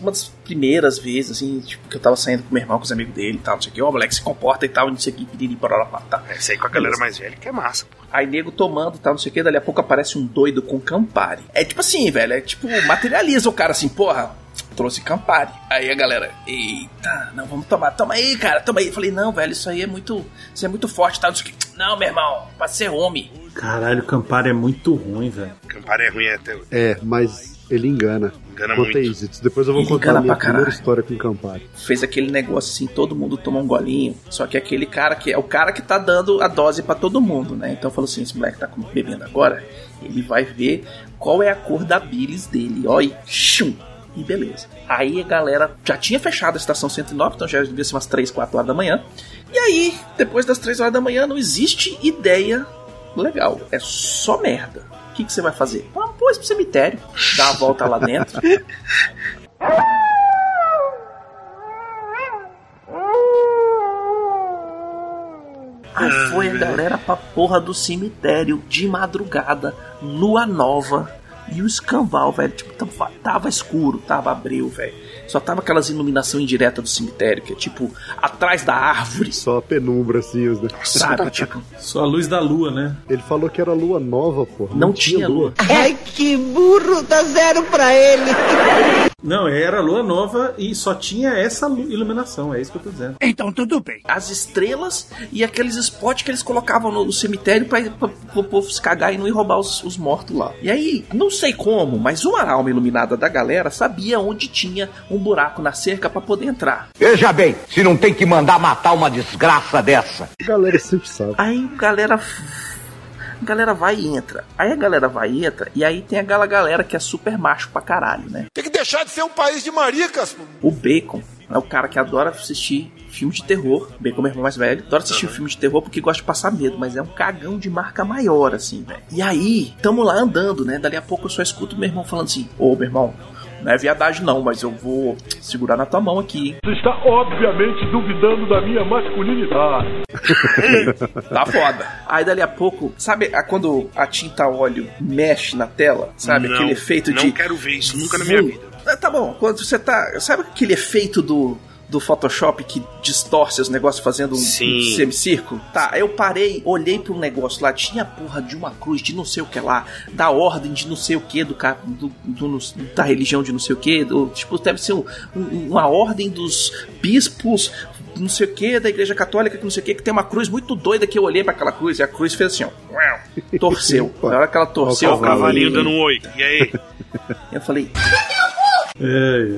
Speaker 3: uma das primeiras vezes, assim, tipo, que eu tava saindo com meu irmão, com os amigos dele e tal, não sei o que, ó, moleque, se comporta e tal, não sei o que, piriri, pororapá, tá.
Speaker 4: É isso aí com a galera mais velha que é massa. pô.
Speaker 3: Aí nego tomando e tal, não sei o que, dali a pouco aparece um doido com Campari. É tipo assim, velho, é tipo, materializa o cara assim, porra, trouxe Campari. Aí a galera, eita, não, vamos tomar, toma aí, cara, toma aí. Eu falei, não, velho, isso aí é muito, isso é muito forte, tá, não sei o que. Não, meu irmão, pode ser homem.
Speaker 2: Caralho, o Campari é muito ruim, velho.
Speaker 4: Campari é ruim até hoje.
Speaker 5: É, mas ele engana.
Speaker 4: Engana
Speaker 5: Conta
Speaker 4: muito.
Speaker 5: isso. Depois eu vou
Speaker 3: Ele
Speaker 5: contar
Speaker 3: engana
Speaker 5: a minha
Speaker 3: pra
Speaker 5: primeira história com o Campari.
Speaker 3: Fez aquele negócio assim, todo mundo toma um golinho. Só que aquele cara que é o cara que tá dando a dose pra todo mundo, né? Então falou assim: esse moleque tá bebendo agora, ele vai ver qual é a cor da bilis dele. Ó, e chum! E beleza. Aí a galera já tinha fechado a estação 109, então já devia ser umas 3, 4 horas da manhã. E aí, depois das 3 horas da manhã, não existe ideia legal. É só merda. O que, que você vai fazer? Vamos pôr pro cemitério, dar a volta lá dentro. Aí foi a galera pra porra do cemitério de madrugada, lua nova. E o escambau, velho, tipo, tava, tava escuro, tava abril, velho. Só tava aquelas iluminação indireta do cemitério, que é tipo, atrás da árvore.
Speaker 5: Só a penumbra, assim, os
Speaker 3: Sabe, tipo.
Speaker 2: Só a luz da lua, né?
Speaker 5: Ele falou que era lua nova, porra.
Speaker 3: Não tinha lua.
Speaker 22: Ai, que burro, dá zero pra ele.
Speaker 2: Não, era lua nova e só tinha essa lu- iluminação, é isso que eu tô dizendo.
Speaker 3: Então tudo bem. As estrelas e aqueles spots que eles colocavam no, cemitério pra, pra, povo se cagar e não ir roubar os, os mortos lá. E aí, não sei como, mas uma alma iluminada da galera sabia onde tinha um buraco na cerca pra poder entrar.
Speaker 6: Veja bem, se não tem que mandar matar uma desgraça dessa.
Speaker 5: A galera sempre sabe.
Speaker 3: Aí a galera. A galera vai e entra. Aí a galera vai e entra. E aí tem aquela galera que é super macho pra caralho, né?
Speaker 21: Tem que deixar de ser um país de maricas.
Speaker 3: O Bacon é o cara que adora assistir filme de terror. Bacon é meu irmão mais velho. Adora assistir filme de terror porque gosta de passar medo, mas é um cagão de marca maior, assim, velho. E aí, tamo lá andando, né? Dali a pouco eu só escuto meu irmão falando assim: Ô, meu irmão. Não é viadagem não, mas eu vou segurar na tua mão aqui.
Speaker 17: Você está obviamente duvidando da minha masculinidade.
Speaker 3: Tá foda. Aí dali a pouco, sabe a- quando a tinta óleo mexe na tela? Sabe?
Speaker 4: Não,
Speaker 3: aquele efeito
Speaker 4: não
Speaker 3: de.
Speaker 4: quero ver isso nunca na minha vida.
Speaker 3: Ah, Tá bom, quando você tá. Sabe aquele efeito do. Do Photoshop que distorce os negócios fazendo um, um semicírculo? Tá, eu parei, olhei pra um negócio lá, tinha a porra de uma cruz de não sei o que lá, da ordem de não sei o que, do, do, do- da religião de não sei o que, do, tipo, deve ser um- um- uma ordem dos bispos não sei o que, da igreja católica, que não sei o que, que tem uma cruz muito doida que eu olhei pra aquela cruz e a cruz fez assim, ó. Torceu. Na hora que ela torceu,
Speaker 4: Ó, o cavalinho dando um oi. E aí?
Speaker 3: eu falei.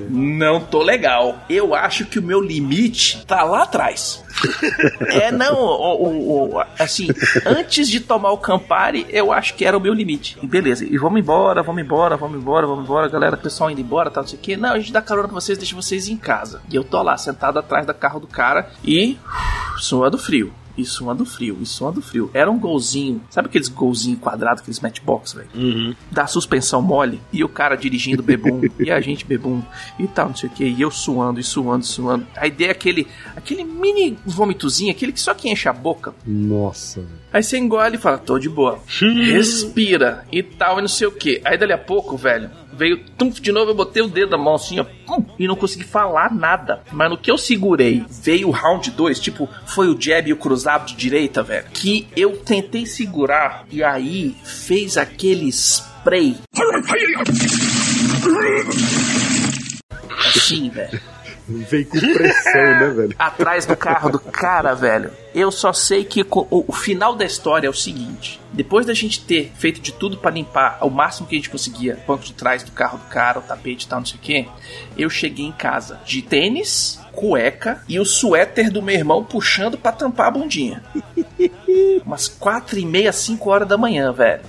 Speaker 3: Não tô legal. Eu acho que o meu limite tá lá atrás. é, não, o, o- o- assim, antes de tomar o Campari, eu acho que era o meu limite. Beleza, e vamos embora, vamos embora, vamos embora, vamos embora, galera, pessoal indo embora, tal, não sei o que. Não, a gente dá carona pra vocês, deixa vocês em casa. E eu tô lá, sentado atrás do carro do cara e suando frio. E suando frio, e suando frio. Era um golzinho, sabe aqueles golzinho quadrado, aqueles matchbox, velho? Da suspensão mole, e o cara dirigindo bebum, e a gente bebum, e tal, não sei o que, e eu suando, e suando, suando. A ideia é aquele, aquele mini vômitozinho, aquele que só que enche a boca.
Speaker 5: Nossa, velho.
Speaker 3: Aí você engole e fala, tô de boa. Respira e tal, e não sei o que. Aí dali a pouco, velho, Veio tumf de novo, eu botei o dedo na mão assim, ó, pum, e não consegui falar nada. Mas no que eu segurei, veio o round 2, tipo, foi o jab e o cruzado de direita, velho. Que eu tentei segurar e aí fez aquele spray. Assim, velho.
Speaker 5: Veio com pressão, né, velho?
Speaker 3: atrás do carro do cara, velho. Eu só sei que o, final da história é o seguinte: depois da gente ter feito de tudo pra limpar o máximo que a gente conseguia, o banco de trás do carro do cara, o tapete e tal, não sei o que, eu cheguei em casa de tênis, cueca e o suéter do meu irmão puxando pra tampar a bundinha. Umas quatro e meia, cinco horas da manhã, velho.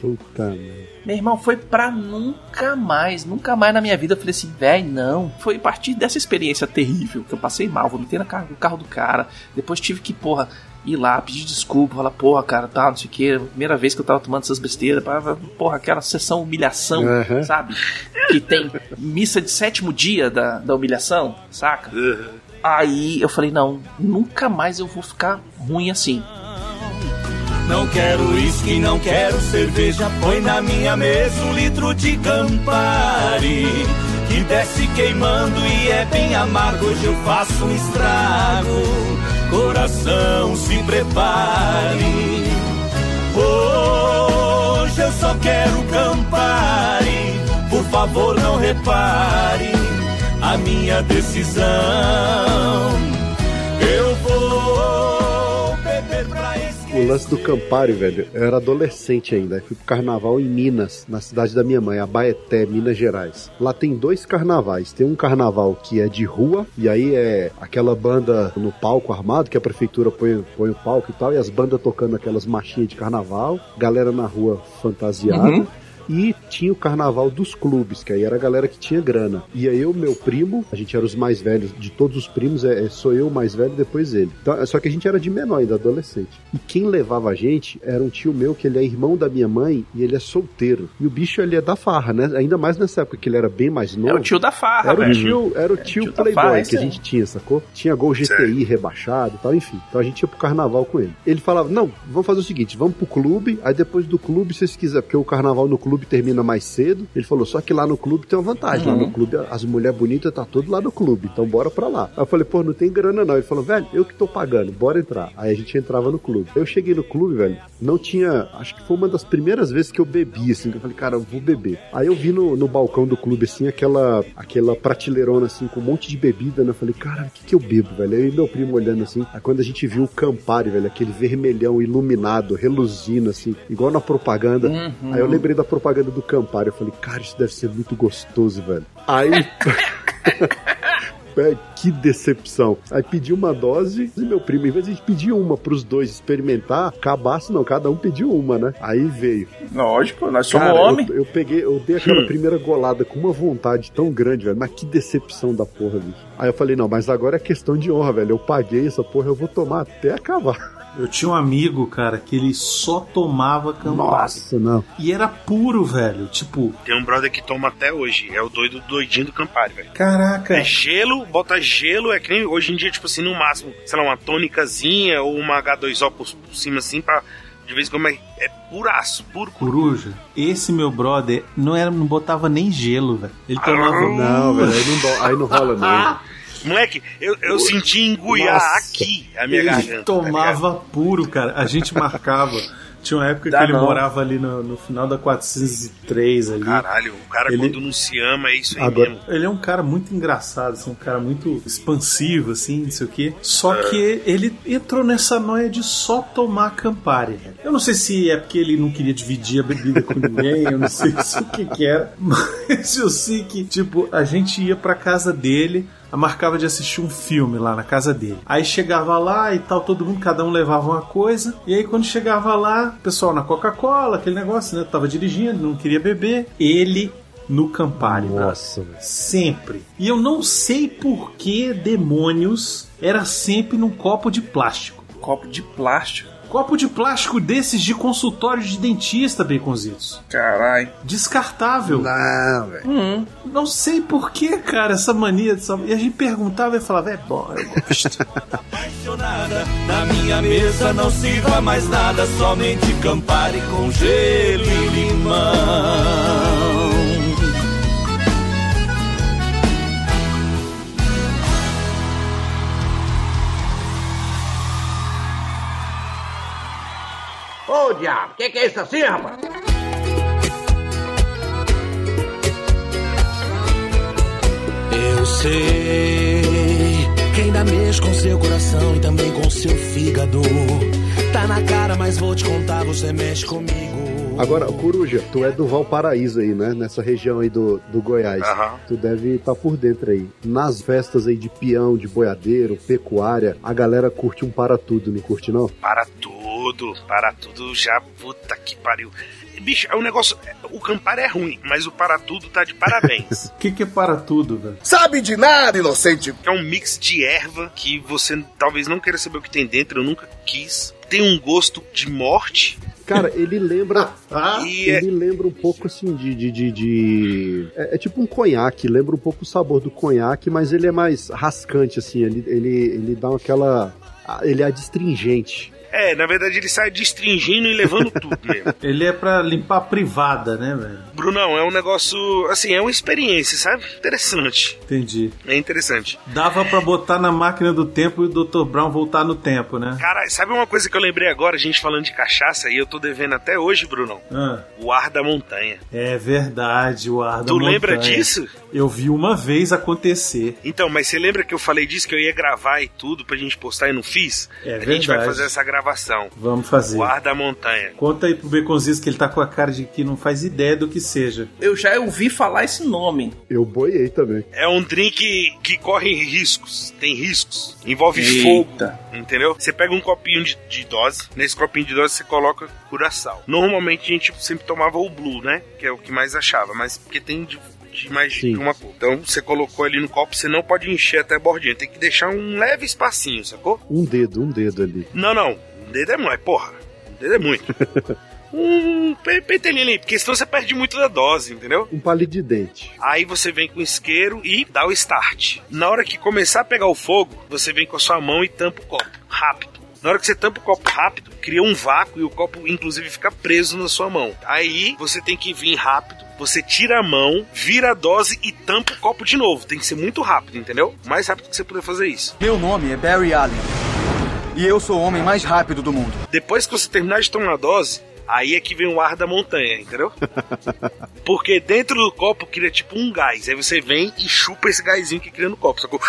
Speaker 5: Puta merda.
Speaker 3: Meu irmão, foi pra nunca mais, nunca mais na minha vida. Eu falei assim, véi, não. Foi a partir dessa experiência terrível que eu passei mal, vomitei no carro, no carro do cara. Depois tive que, porra, ir lá, pedir desculpa, falar, porra, cara, tá, não sei o que. Primeira vez que eu tava tomando essas besteiras, porra, aquela sessão humilhação,
Speaker 5: Uhum.
Speaker 3: sabe? Que tem missa de sétimo dia da, da humilhação, saca? Aí eu falei, não, nunca mais eu vou ficar ruim assim.
Speaker 14: Não quero uísque, não quero cerveja. Põe na minha mesa um litro de Campari. Que desce queimando e é bem amargo. Hoje eu faço um estrago. Coração, se prepare. Hoje eu só quero Campari. Por favor, não repare a minha decisão. Eu vou.
Speaker 5: O lance do Campari, velho, eu era adolescente ainda. Fui pro carnaval em Minas, na cidade da minha mãe, Abaeté, Minas Gerais. Lá tem dois carnavais. Tem um carnaval que é de rua, e aí é aquela banda no palco armado, que a prefeitura põe, põe o palco e tal, e as bandas tocando aquelas marchinhas de carnaval, galera na rua fantasiada.
Speaker 3: Uhum.
Speaker 5: E tinha o carnaval dos clubes, que aí era a galera que tinha grana. E aí eu, meu primo, a gente era os mais velhos de todos os primos, é, é- sou eu o mais velho, depois ele. Então, só que a gente era de menor ainda, adolescente. E quem levava a gente era um tio meu, que ele é irmão da minha mãe e ele é solteiro. E o bicho, ele é da farra, né? Ainda mais nessa época que ele era bem mais novo.
Speaker 3: É o tio da farra,
Speaker 5: Era o
Speaker 3: velho.
Speaker 5: tio, era o tio
Speaker 3: tio da
Speaker 5: playboy
Speaker 3: farra,
Speaker 5: que a gente tinha, sacou? Tinha gol GTI rebaixado e tal, enfim. Então a gente ia pro carnaval com ele. Ele falava, não, vamos fazer o seguinte, vamos pro clube, aí depois do clube, se vocês quiserem, porque o carnaval no clube termina mais cedo. Ele falou, só que lá no clube tem uma vantagem, lá
Speaker 3: Uhum.
Speaker 5: no clube as mulheres bonitas tá tudo lá no clube, então bora pra lá. Aí eu falei, pô, não tem grana não. Ele falou, velho, eu que tô pagando, bora entrar. Aí a gente entrava no clube. Eu cheguei no clube, velho, não tinha, acho que foi uma das primeiras vezes que eu bebi, assim, que eu falei, cara, eu vou beber. Aí eu vi no, no balcão do clube, assim, aquela, aquela prateleirona, assim, com um monte de bebida, né? Eu falei, cara, o que que eu bebo, velho? Eu e meu primo olhando, assim, aí quando a gente viu o Campari, velho, aquele vermelhão iluminado, reluzindo, assim, igual na propaganda.
Speaker 3: Uhum.
Speaker 5: Aí eu lembrei da propaganda do Campari, eu falei, cara, isso deve ser muito gostoso, velho. Aí... É, que decepção. Aí pedi uma dose e meu primo, em vez de pedir uma pros dois experimentar, acabasse, não, cada um pediu uma, né? Aí veio.
Speaker 3: Lógico, nós somos
Speaker 5: Cara,
Speaker 3: homem.
Speaker 5: Eu, eu peguei, eu dei aquela
Speaker 3: Hum.
Speaker 5: primeira golada com uma vontade tão grande, velho. Mas que decepção da porra, bicho. Aí eu falei, não, mas agora é questão de honra, velho. Eu paguei essa porra, eu vou tomar até acabar.
Speaker 2: Eu tinha um amigo, cara, que ele só tomava Campari.
Speaker 5: Nossa, não.
Speaker 2: E era puro, velho. Tipo,
Speaker 4: Tem um brother que toma até hoje. É o doido doidinho do Campari, velho.
Speaker 2: caraca.
Speaker 4: É gelo, bota gelo, é que nem hoje em dia, tipo assim, no máximo, sei lá, uma tônicazinha ou uma H2O por, por cima assim, pra de vez em quando é, é puraço, puro.
Speaker 2: Coruja, esse meu brother não era, não botava nem gelo, velho. Ele tomava.
Speaker 5: Não, velho, aí não, aí não rola, não.
Speaker 4: Moleque, eu, eu senti engoiar
Speaker 2: Nossa.
Speaker 4: aqui a minha
Speaker 2: ele
Speaker 4: garganta. tá
Speaker 2: tomava puro, cara. A gente marcava. Tinha uma época
Speaker 4: Dá
Speaker 2: que ele
Speaker 4: não.
Speaker 2: morava ali no, no final da 403 ali.
Speaker 4: Caralho, o cara
Speaker 2: Ele-
Speaker 4: quando não se ama é isso aí
Speaker 2: Agora,
Speaker 4: mesmo.
Speaker 2: ele é um cara muito engraçado, assim, um cara muito expansivo, assim, não sei o quê. Só
Speaker 4: É.
Speaker 2: que ele entrou nessa noia de só tomar Campari. Eu não sei se é porque ele não queria dividir a bebida com ninguém, eu não sei se o que que era, mas eu sei que, tipo, a gente ia pra casa dele, marcava de assistir um filme lá na casa dele. Aí chegava lá e tal, todo mundo, cada um levava uma coisa. E aí quando chegava lá, o pessoal na Coca-Cola, aquele negócio, né? Tava dirigindo, não queria beber. Ele no Campari,
Speaker 5: Nossa,
Speaker 2: velho. Sempre. E eu não sei por que demônios era sempre num copo de plástico.
Speaker 3: Copo de plástico.
Speaker 2: Copo de plástico desses de consultório de dentista, Baconzitos.
Speaker 3: Caralho.
Speaker 2: Descartável.
Speaker 5: Não, velho.
Speaker 2: Hum, não sei por que, cara, essa mania. Dessa... E a gente perguntava e falava, é bom, eu gosto.
Speaker 14: apaixonada. Na minha mesa não sirva mais nada, somente Campari com gelo e limão.
Speaker 6: Que, que é isso assim, rapaz?
Speaker 26: Eu sei que ainda mexe com seu coração e também com seu fígado. Tá na cara, mas vou te contar, você mexe comigo.
Speaker 5: Agora, Coruja, tu é do Valparaíso aí, né? Nessa região aí do, do Goiás.
Speaker 4: Aham.
Speaker 5: Tu deve estar por dentro aí. Nas festas aí de peão, de boiadeiro, pecuária, a galera curte um para tudo, não curte não?
Speaker 4: Para tudo, para tudo já, puta que pariu. Bicho, é um negócio. O Campari é ruim, mas o Para Tudo tá de parabéns.
Speaker 2: O que, que é para tudo, velho?
Speaker 21: Sabe de nada, inocente.
Speaker 4: É um mix de erva que você talvez não queira saber o que tem dentro, eu nunca quis. Tem um gosto de morte.
Speaker 5: Cara, ele lembra.
Speaker 4: E é-
Speaker 5: ele lembra um pouco assim de. de, de, de- É, é tipo um conhaque, lembra um pouco o sabor do conhaque, mas ele é mais rascante, assim. Ele, ele, ele dá aquela. ah, Ele é adstringente.
Speaker 4: É, na verdade ele sai destringindo e levando tudo mesmo.
Speaker 2: Ele é pra limpar a privada, né, velho?
Speaker 4: Brunão, é um negócio. Assim, é uma experiência, sabe? Interessante.
Speaker 2: Entendi.
Speaker 4: É interessante.
Speaker 2: Dava pra botar na máquina do tempo e o Dr. Brown voltar no tempo, né?
Speaker 4: Cara, sabe uma coisa que eu lembrei agora, a gente falando de cachaça, e eu tô devendo até hoje, Brunão?
Speaker 2: Ah,
Speaker 4: O ar da montanha.
Speaker 2: é verdade, o ar da
Speaker 4: Tu lembra
Speaker 2: montanha.
Speaker 4: disso?
Speaker 2: Eu vi uma vez acontecer.
Speaker 4: Então, mas você lembra que eu falei disso, que eu ia gravar e tudo pra gente postar e não fiz?
Speaker 2: É
Speaker 4: a gente vai
Speaker 2: verdade.
Speaker 4: fazer essa gravação.
Speaker 2: Vamos fazer.
Speaker 4: O ar da montanha.
Speaker 2: Conta aí pro Beconzitos que ele tá com a cara de que não faz ideia do que seja.
Speaker 3: Eu já ouvi falar esse nome.
Speaker 5: Eu boiei também.
Speaker 4: É um drink que corre riscos, tem riscos, envolve
Speaker 3: Eita.
Speaker 4: fogo, entendeu? Você pega um copinho de, de dose, nesse copinho de dose você coloca curaçal. Normalmente a gente sempre tomava o blue, né? Que é o que mais achava, mas porque tem de, de mais de
Speaker 5: Sim.
Speaker 4: uma cor. Então você colocou ali no copo, você não pode encher até a bordinha, tem que deixar um leve espacinho, sacou?
Speaker 5: Um dedo, um dedo ali.
Speaker 4: Não, não, um dedo é muito, porra, um dedo é muito. um pe- pentelinho ali, porque senão você perde muito da dose, entendeu?
Speaker 5: Um palito de dente.
Speaker 4: Aí você vem com o isqueiro e dá o start. Na hora que começar a pegar o fogo, você vem com a sua mão e tampa o copo. Rápido. Na hora que você tampa o copo rápido, cria um vácuo e o copo, inclusive, fica preso na sua mão. Aí você tem que vir rápido, você tira a mão, vira a dose e tampa o copo de novo. Tem que ser muito rápido, entendeu? O mais rápido que você puder fazer isso.
Speaker 24: Meu nome é Barry Allen. E eu sou o homem mais rápido do mundo.
Speaker 4: Depois que você terminar de tomar a dose, aí é que vem o ar da montanha, entendeu? Porque dentro do copo cria tipo um gás. Aí você vem e chupa esse gásinho que cria no copo, sacou?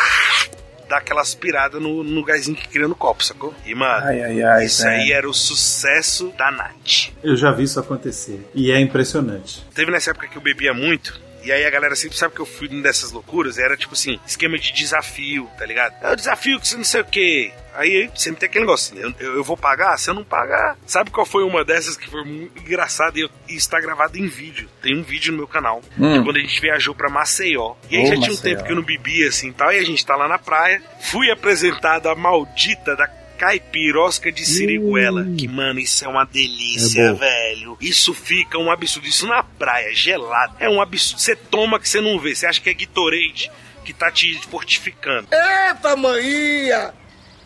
Speaker 4: Dá aquela aspirada no, no gásinho que cria no copo, sacou? E, mano,
Speaker 3: Ai, ai, ai,
Speaker 4: isso
Speaker 3: velho.
Speaker 4: aí era o sucesso da Night.
Speaker 2: Eu já vi isso acontecer. E é impressionante.
Speaker 4: Teve nessa época que eu bebia muito. E aí a galera sempre sabe que eu fui numa dessas loucuras. Era tipo assim, esquema de desafio, tá ligado? É o desafio que você não sei o quê. Aí sempre tem aquele negócio, eu, eu, eu vou pagar? Se eu não pagar. Sabe qual foi uma dessas que foi muito engraçada e, eu- e está gravado em vídeo? Tem um vídeo no meu canal.
Speaker 3: Hum.
Speaker 4: É quando a gente viajou pra Maceió. E aí
Speaker 3: Ô,
Speaker 4: já tinha um
Speaker 3: Maceió.
Speaker 4: tempo que eu não bebia assim e tal. E a gente tá lá na praia. Fui apresentado a maldita da caipirosca de siriguela. Que, mano, isso é uma delícia,
Speaker 5: É
Speaker 4: velho. Isso fica um absurdo. Isso na praia, gelado. É um absurdo. Você toma que você não vê. Você acha que é Gatorade que tá te fortificando.
Speaker 21: Eita, maninha!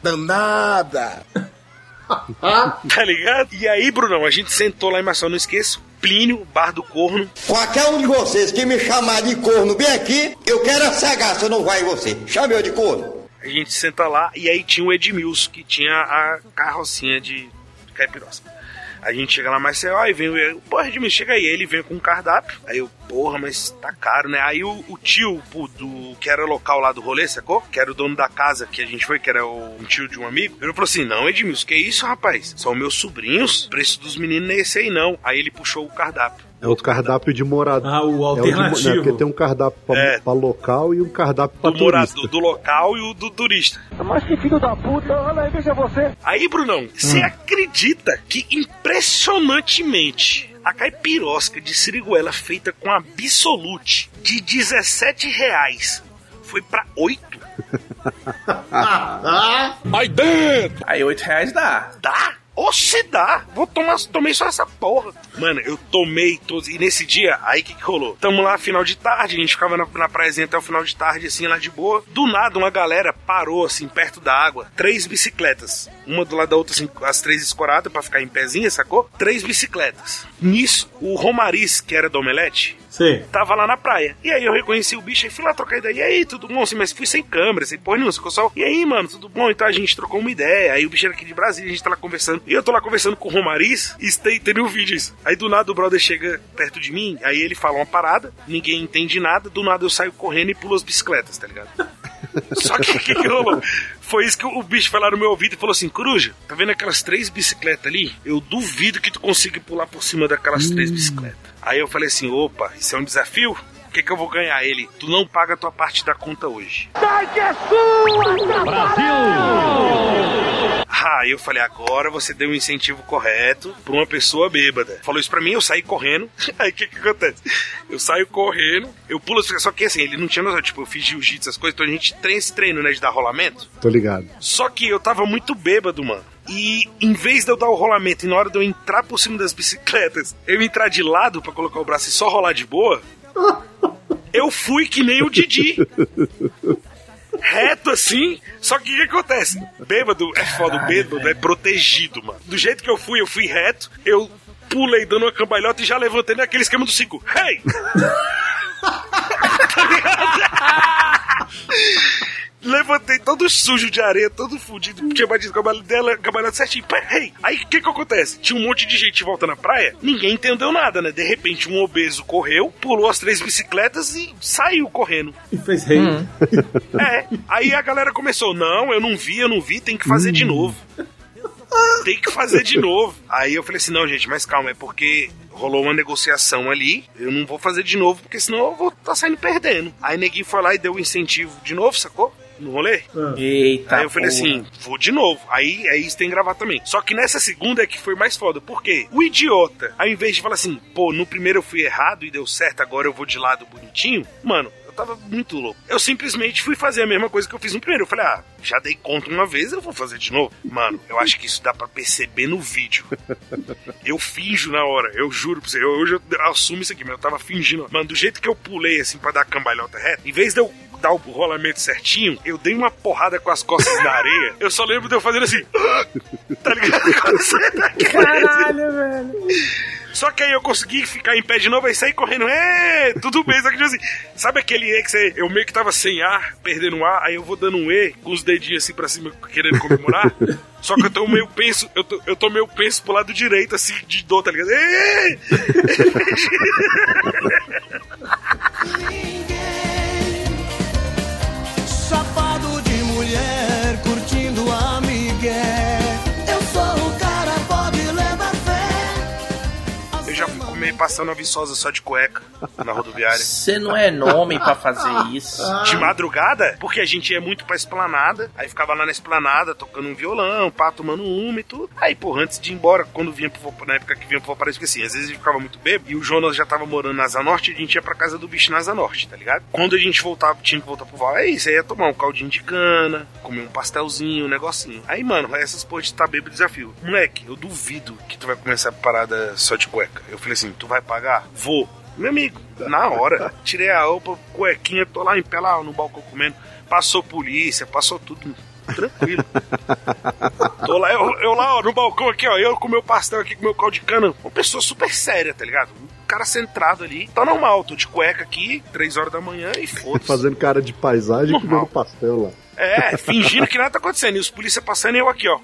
Speaker 21: Danada!
Speaker 4: Tá ligado? E aí, Brunão, a gente sentou lá em Maceió, não esqueço. Plínio, Bar do Corno.
Speaker 21: Qualquer um de vocês que me chamar de corno bem aqui, eu quero a cegaça, eu não vai em você. Chame eu de corno.
Speaker 4: A gente senta lá e aí tinha o Edmilson, que tinha a carrocinha de caipirosca. A gente chega lá mais cedo, aí vem o. Porra, Edmilson, chega aí. Ele vem com um cardápio. Aí eu, porra, mas tá caro, né? Aí o, o tio pô, do que era local lá do rolê, sacou? Que era o dono da casa que a gente foi, que era o, um tio de um amigo. Ele falou assim: Não, Edmilson, que isso, rapaz? São meus sobrinhos. O preço dos meninos não é esse aí, não. Aí ele puxou o cardápio.
Speaker 5: É o cardápio de morada.
Speaker 2: Ah, o
Speaker 5: É o de,
Speaker 2: alternativo.
Speaker 5: né, porque tem um cardápio pra,
Speaker 4: É.
Speaker 5: pra local e um cardápio pra
Speaker 4: Do
Speaker 5: turista.
Speaker 4: morador, do local e o do turista.
Speaker 6: Mas que filho da puta, olha aí, veja você.
Speaker 4: Aí, Brunão, você
Speaker 5: Hum.
Speaker 4: acredita que impressionantemente a caipirosca de siriguela feita com Absolute de 17 reais foi pra 8?
Speaker 18: Aí dentro!
Speaker 3: Aí 8 reais dá.
Speaker 4: Dá? Oxe, dá! Vou tomar, tomei só essa porra. Mano, eu tomei todos. E nesse dia, aí que, que rolou? Tamo lá, final de tarde, a gente ficava na, na até o final de tarde, assim, lá de boa. Do nada, uma galera parou, assim, perto da água. Três bicicletas. Uma do lado da outra, assim, as três escoradas pra ficar em pezinha, sacou? Três bicicletas. Nisso, o Romariz, que era do Omelete,
Speaker 2: Sei.
Speaker 4: Tava lá na praia. E aí eu reconheci o bicho e fui lá trocar ideia. E aí, tudo bom? Assim, mas fui sem câmera, sem porra nenhuma, ficou só. E aí, mano, tudo bom? Então a gente trocou uma ideia. Aí o bicho era aqui de Brasília, a gente tá lá conversando. E eu tô lá conversando com o Romariz e tem, tem o vídeo isso. Aí do nada o brother chega perto de mim, aí ele fala uma parada, ninguém entende nada, do nada eu saio correndo e pulo as bicicletas, tá ligado? Só que o que, que rolou? Foi isso que o bicho foi lá no meu ouvido e falou assim: Coruja, tá vendo aquelas três bicicletas ali? Eu duvido que tu consiga pular por cima daquelas três bicicletas. Aí eu falei assim: opa, isso é um desafio? O que, que eu vou ganhar? Ele, tu não paga a tua parte da conta hoje.
Speaker 13: Sai que é sua!
Speaker 4: Ah, aí eu falei, agora você deu um incentivo correto pra uma pessoa bêbada. Falou isso pra mim, eu saí correndo. Aí o que que acontece? Eu saio correndo, eu pulo, só que assim, ele não tinha noção, tipo, eu fiz jiu-jitsu, essas coisas, então a gente treina esse treino, né, de dar rolamento.
Speaker 5: Tô ligado.
Speaker 4: Só que eu tava muito bêbado, mano. E em vez de eu dar o rolamento e na hora de eu entrar por cima das bicicletas, eu entrar de lado pra colocar o braço e só rolar de boa, eu fui que nem o Didi. Reto assim, só que o que acontece? Bêbado é foda, o bêbado é protegido, mano. Do jeito que eu fui, eu fui reto, eu pulei dando uma cambalhota e já levantei naquele esquema do 5. Hey! Tá ligado? Levantei todo sujo de areia, todo fudido, tinha batido com a bala dela, cambalhota certinho. Hey! Aí o que que acontece? Tinha um monte de gente volta na praia, ninguém entendeu nada, né? De repente um obeso correu, pulou as três bicicletas e saiu correndo.
Speaker 2: E fez rei.
Speaker 4: É, aí a galera começou, não, eu não vi, eu não vi, tem que fazer de novo. Tem que fazer de novo. Aí eu falei assim, não, gente, mas calma, é porque rolou uma negociação ali, eu não vou fazer de novo, porque senão eu vou estar tá saindo perdendo. Aí neguinho foi lá e deu o incentivo de novo, sacou? No rolê?
Speaker 3: Eita.
Speaker 4: Aí eu falei
Speaker 3: porra.
Speaker 4: assim, vou de novo. Aí, aí isso tem que gravar também. Só que nessa segunda é que foi mais foda. Por quê? O idiota, ao invés de falar assim, pô, no primeiro eu fui errado e deu certo, agora eu vou de lado bonitinho, mano. Eu tava muito louco. Eu simplesmente fui fazer a mesma coisa que eu fiz no primeiro. Eu falei, ah, já dei conta uma vez, eu vou fazer de novo. Mano, eu acho que isso dá pra perceber no vídeo. Eu finjo na hora, eu juro pra você. Eu, hoje eu assumo isso aqui, mas eu tava fingindo. Mano, do jeito que eu pulei assim pra dar a cambalhota reta, em vez de eu dar o rolamento certinho, eu dei uma porrada com as costas na areia. Eu só lembro de eu fazendo assim. tá ligado?
Speaker 13: Caralho, velho.
Speaker 4: Só que aí eu consegui ficar em pé de novo e sair correndo. É, tudo bem, só que tipo assim, sabe aquele E que você, eu meio que tava sem ar, perdendo ar, aí eu vou dando um E com os dedinhos assim pra cima, querendo comemorar. Só que eu tô meio penso, eu tô, eu tô meio penso pro lado direito, assim, de dor, tá ligado? Ê!
Speaker 26: Chapado de mulher, curtindo a migué.
Speaker 4: Passando a viçosa só de cueca na rodoviária.
Speaker 3: Você não é nome pra fazer isso.
Speaker 4: De madrugada, porque a gente ia muito pra esplanada, aí ficava lá na esplanada tocando um violão, pá, tomando uma e tudo. Aí, porra, antes de ir embora, quando vinha pro na época que vinha pro Valparaíso, porque assim, às vezes a gente ficava muito bêbado e o Jonas já tava morando na Asa Norte e a gente ia pra casa do bicho na Asa Norte, tá ligado? Quando a gente voltava, tinha que voltar pro Val, é isso, aí ia tomar um caldinho de cana, comer um pastelzinho, um negocinho. Aí, mano, essas porra de tá bêbado desafio. Moleque, eu duvido que tu vai começar a parada só de cueca. Eu falei assim, tu vai pagar? Vou. Meu amigo, na hora, tirei a roupa, cuequinha, tô lá em pé lá no balcão comendo. Passou polícia, passou tudo. Tranquilo. Tô lá, eu, eu lá, ó, no balcão aqui, ó, eu com meu pastel aqui, com meu caldo de cana. Uma pessoa super séria, tá ligado? Um cara centrado ali. Tá normal, tô de cueca aqui, três horas da manhã e foda-se.
Speaker 5: Fazendo cara de paisagem e comendo pastel lá.
Speaker 4: É, fingindo que nada tá acontecendo. E os polícia passando e eu aqui, ó.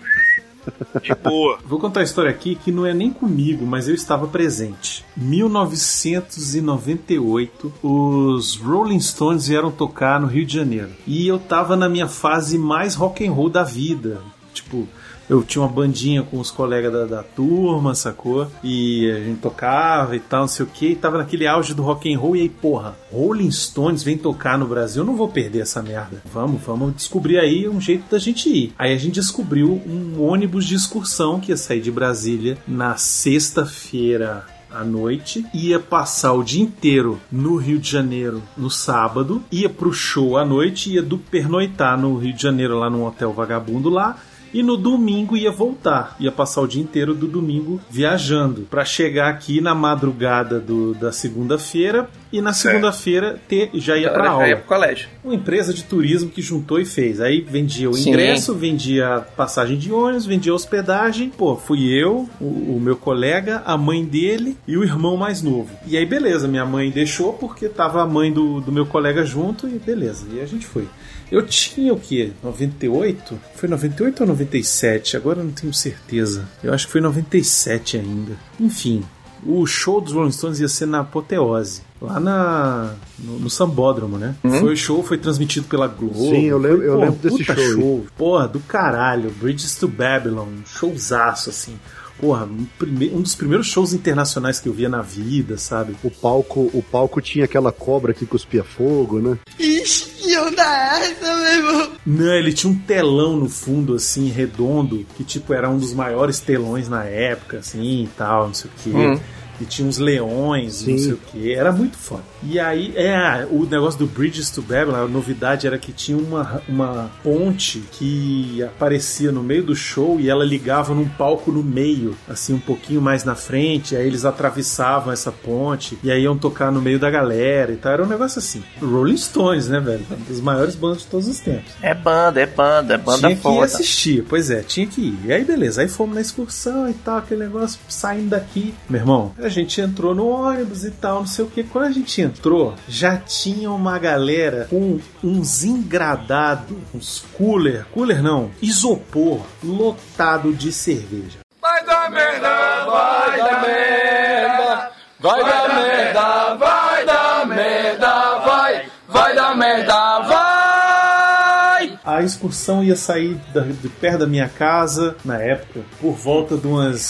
Speaker 4: De boa.
Speaker 2: Vou contar a história aqui que não é nem comigo, mas eu estava presente. 1998, os Rolling Stones vieram tocar no Rio de Janeiro. E eu tava na minha fase mais rock and roll da vida. Tipo, eu tinha uma bandinha com os colegas da, da turma, sacou? E a gente tocava e tal, não sei o que, e tava naquele auge do rock and roll, e aí, porra, Rolling Stones vem tocar no Brasil, eu não vou perder essa merda. Vamos, vamos descobrir aí um jeito da gente ir. Aí a gente descobriu um ônibus de excursão que ia sair de Brasília na sexta-feira à noite, ia passar o dia inteiro no Rio de Janeiro no sábado, ia pro show à noite, ia do pernoitar no Rio de Janeiro lá num hotel vagabundo lá, e no domingo ia voltar, ia passar o dia inteiro do domingo viajando, para chegar aqui na madrugada do- da segunda-feira e na segunda-feira ter- já ia pra
Speaker 3: Já
Speaker 2: aula.
Speaker 3: ia pro colégio.
Speaker 2: Uma empresa de turismo que juntou e fez. Aí vendia o
Speaker 3: Sim.
Speaker 2: ingresso, vendia passagem de ônibus, vendia hospedagem. Pô, fui eu, o, o meu colega, a mãe dele e o irmão mais novo. E aí, beleza, minha mãe deixou porque tava a mãe do, do meu colega junto e beleza. E a gente foi. Eu tinha o quê? 98? Foi 98 ou 97? Agora eu não tenho certeza. Eu acho que foi 97 ainda. Enfim, o show dos Rolling Stones ia ser na Apoteose. Lá na, no, no Sambódromo, né? Foi o show, foi transmitido pela Globo.
Speaker 5: Sim, eu lembro- eu
Speaker 2: Pô,
Speaker 5: lembro desse
Speaker 2: puta
Speaker 5: show aí.
Speaker 2: Porra, do caralho. Bridges to Babylon. Showzaço, assim. Porra, um, prime- um dos primeiros shows internacionais que eu via na vida, sabe?
Speaker 5: O palco, o palco tinha aquela cobra que cuspia fogo, né?
Speaker 22: Ixi, que onda é essa, meu irmão?
Speaker 2: Não, ele tinha um telão no fundo, assim, redondo, que tipo era um dos maiores telões na época, assim e tal, não sei o quê.
Speaker 3: Hum.
Speaker 2: E tinha uns leões, não
Speaker 5: Sim.
Speaker 2: sei o que. Era muito foda. E aí, é, o negócio do Bridges to Babylon, a novidade era que tinha uma, uma ponte que aparecia no meio do show e ela ligava num palco no meio, assim, um pouquinho mais na frente. Aí eles atravessavam essa ponte e aí iam tocar no meio da galera e tal. Era um negócio assim. Rolling Stones, né, velho? Uma das maiores bandas de todos os tempos.
Speaker 3: É banda, é banda, é banda
Speaker 2: tinha que ir
Speaker 3: foda.
Speaker 2: assistir, pois é, tinha que ir. E aí, beleza, aí fomos na excursão e tal, aquele negócio, saindo daqui. Meu irmão, a gente entrou no ônibus e tal, não sei o que. Quando a gente entrou, já tinha uma galera com uns engradados, uns cooler, cooler não, isopor, lotado de cerveja.
Speaker 18: Vai dar merda, vai dar merda, vai dar merda, vai dar merda, vai, vai dar merda, vai.
Speaker 2: A excursão ia sair da- de perto da minha casa, na época, por volta de umas,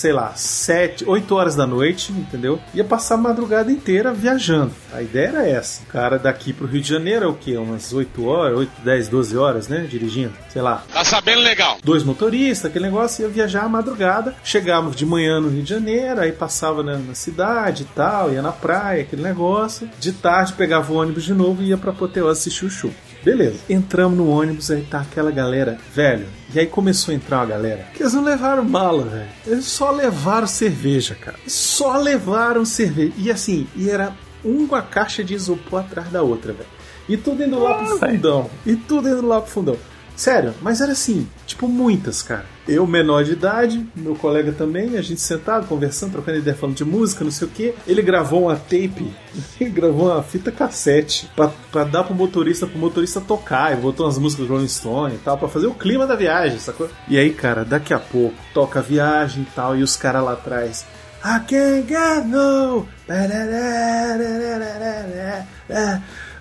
Speaker 2: sei lá, 7, 8 horas da noite, entendeu? Ia passar a madrugada inteira viajando. A ideia era essa. O cara daqui pro Rio de Janeiro é o quê? Umas 8 horas, 8, 10, 12 horas, né? Dirigindo, sei lá.
Speaker 18: Tá sabendo legal.
Speaker 2: Dois motoristas, aquele negócio, ia viajar à madrugada. Chegávamos de manhã no Rio de Janeiro, aí passava na, na cidade e tal, ia na praia, aquele negócio. De tarde pegava o ônibus de novo e ia pra Apoteose assistir o show. Beleza, entramos no ônibus, aí tá aquela galera, velho. E aí começou a entrar uma galera que eles não levaram mala, velho. Eles só levaram cerveja, cara. Só levaram cerveja. E assim, e era uma caixa de isopor atrás da outra, velho. E tudo indo lá pro fundão. E tudo indo lá pro fundão. Sério, mas era assim, tipo muitas, cara. Eu, menor de idade, meu colega também, a gente sentado, conversando, trocando ideia, falando de música, não sei o que. Ele gravou uma tape, gravou uma fita cassete pra, pra dar pro motorista, pro motorista tocar. E botou umas músicas do Rolling Stone e tal, pra fazer o clima da viagem, sacou? E aí, cara, daqui a pouco, toca a viagem e tal, e os caras lá atrás. I can't get no.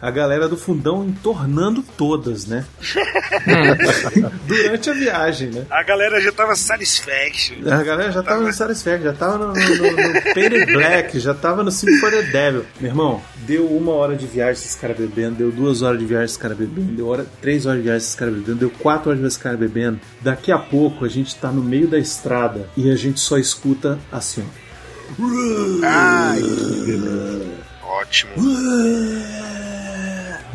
Speaker 2: A galera do fundão entornando todas, né? Durante a viagem, né?
Speaker 4: A galera já tava satisfaction.
Speaker 2: A galera já tava no Satisfaction, já tava no, no, no, no Painted Black, já tava no the Devil. Meu irmão, deu uma hora de viagem esses caras bebendo, deu duas horas de viagem esses caras bebendo, deu hora, três horas de viagem esses caras bebendo, deu quatro horas de viagem esses caras bebendo. Daqui a pouco a gente tá no meio da estrada e a gente só escuta assim, ó.
Speaker 4: Ai, que beleza. Ótimo.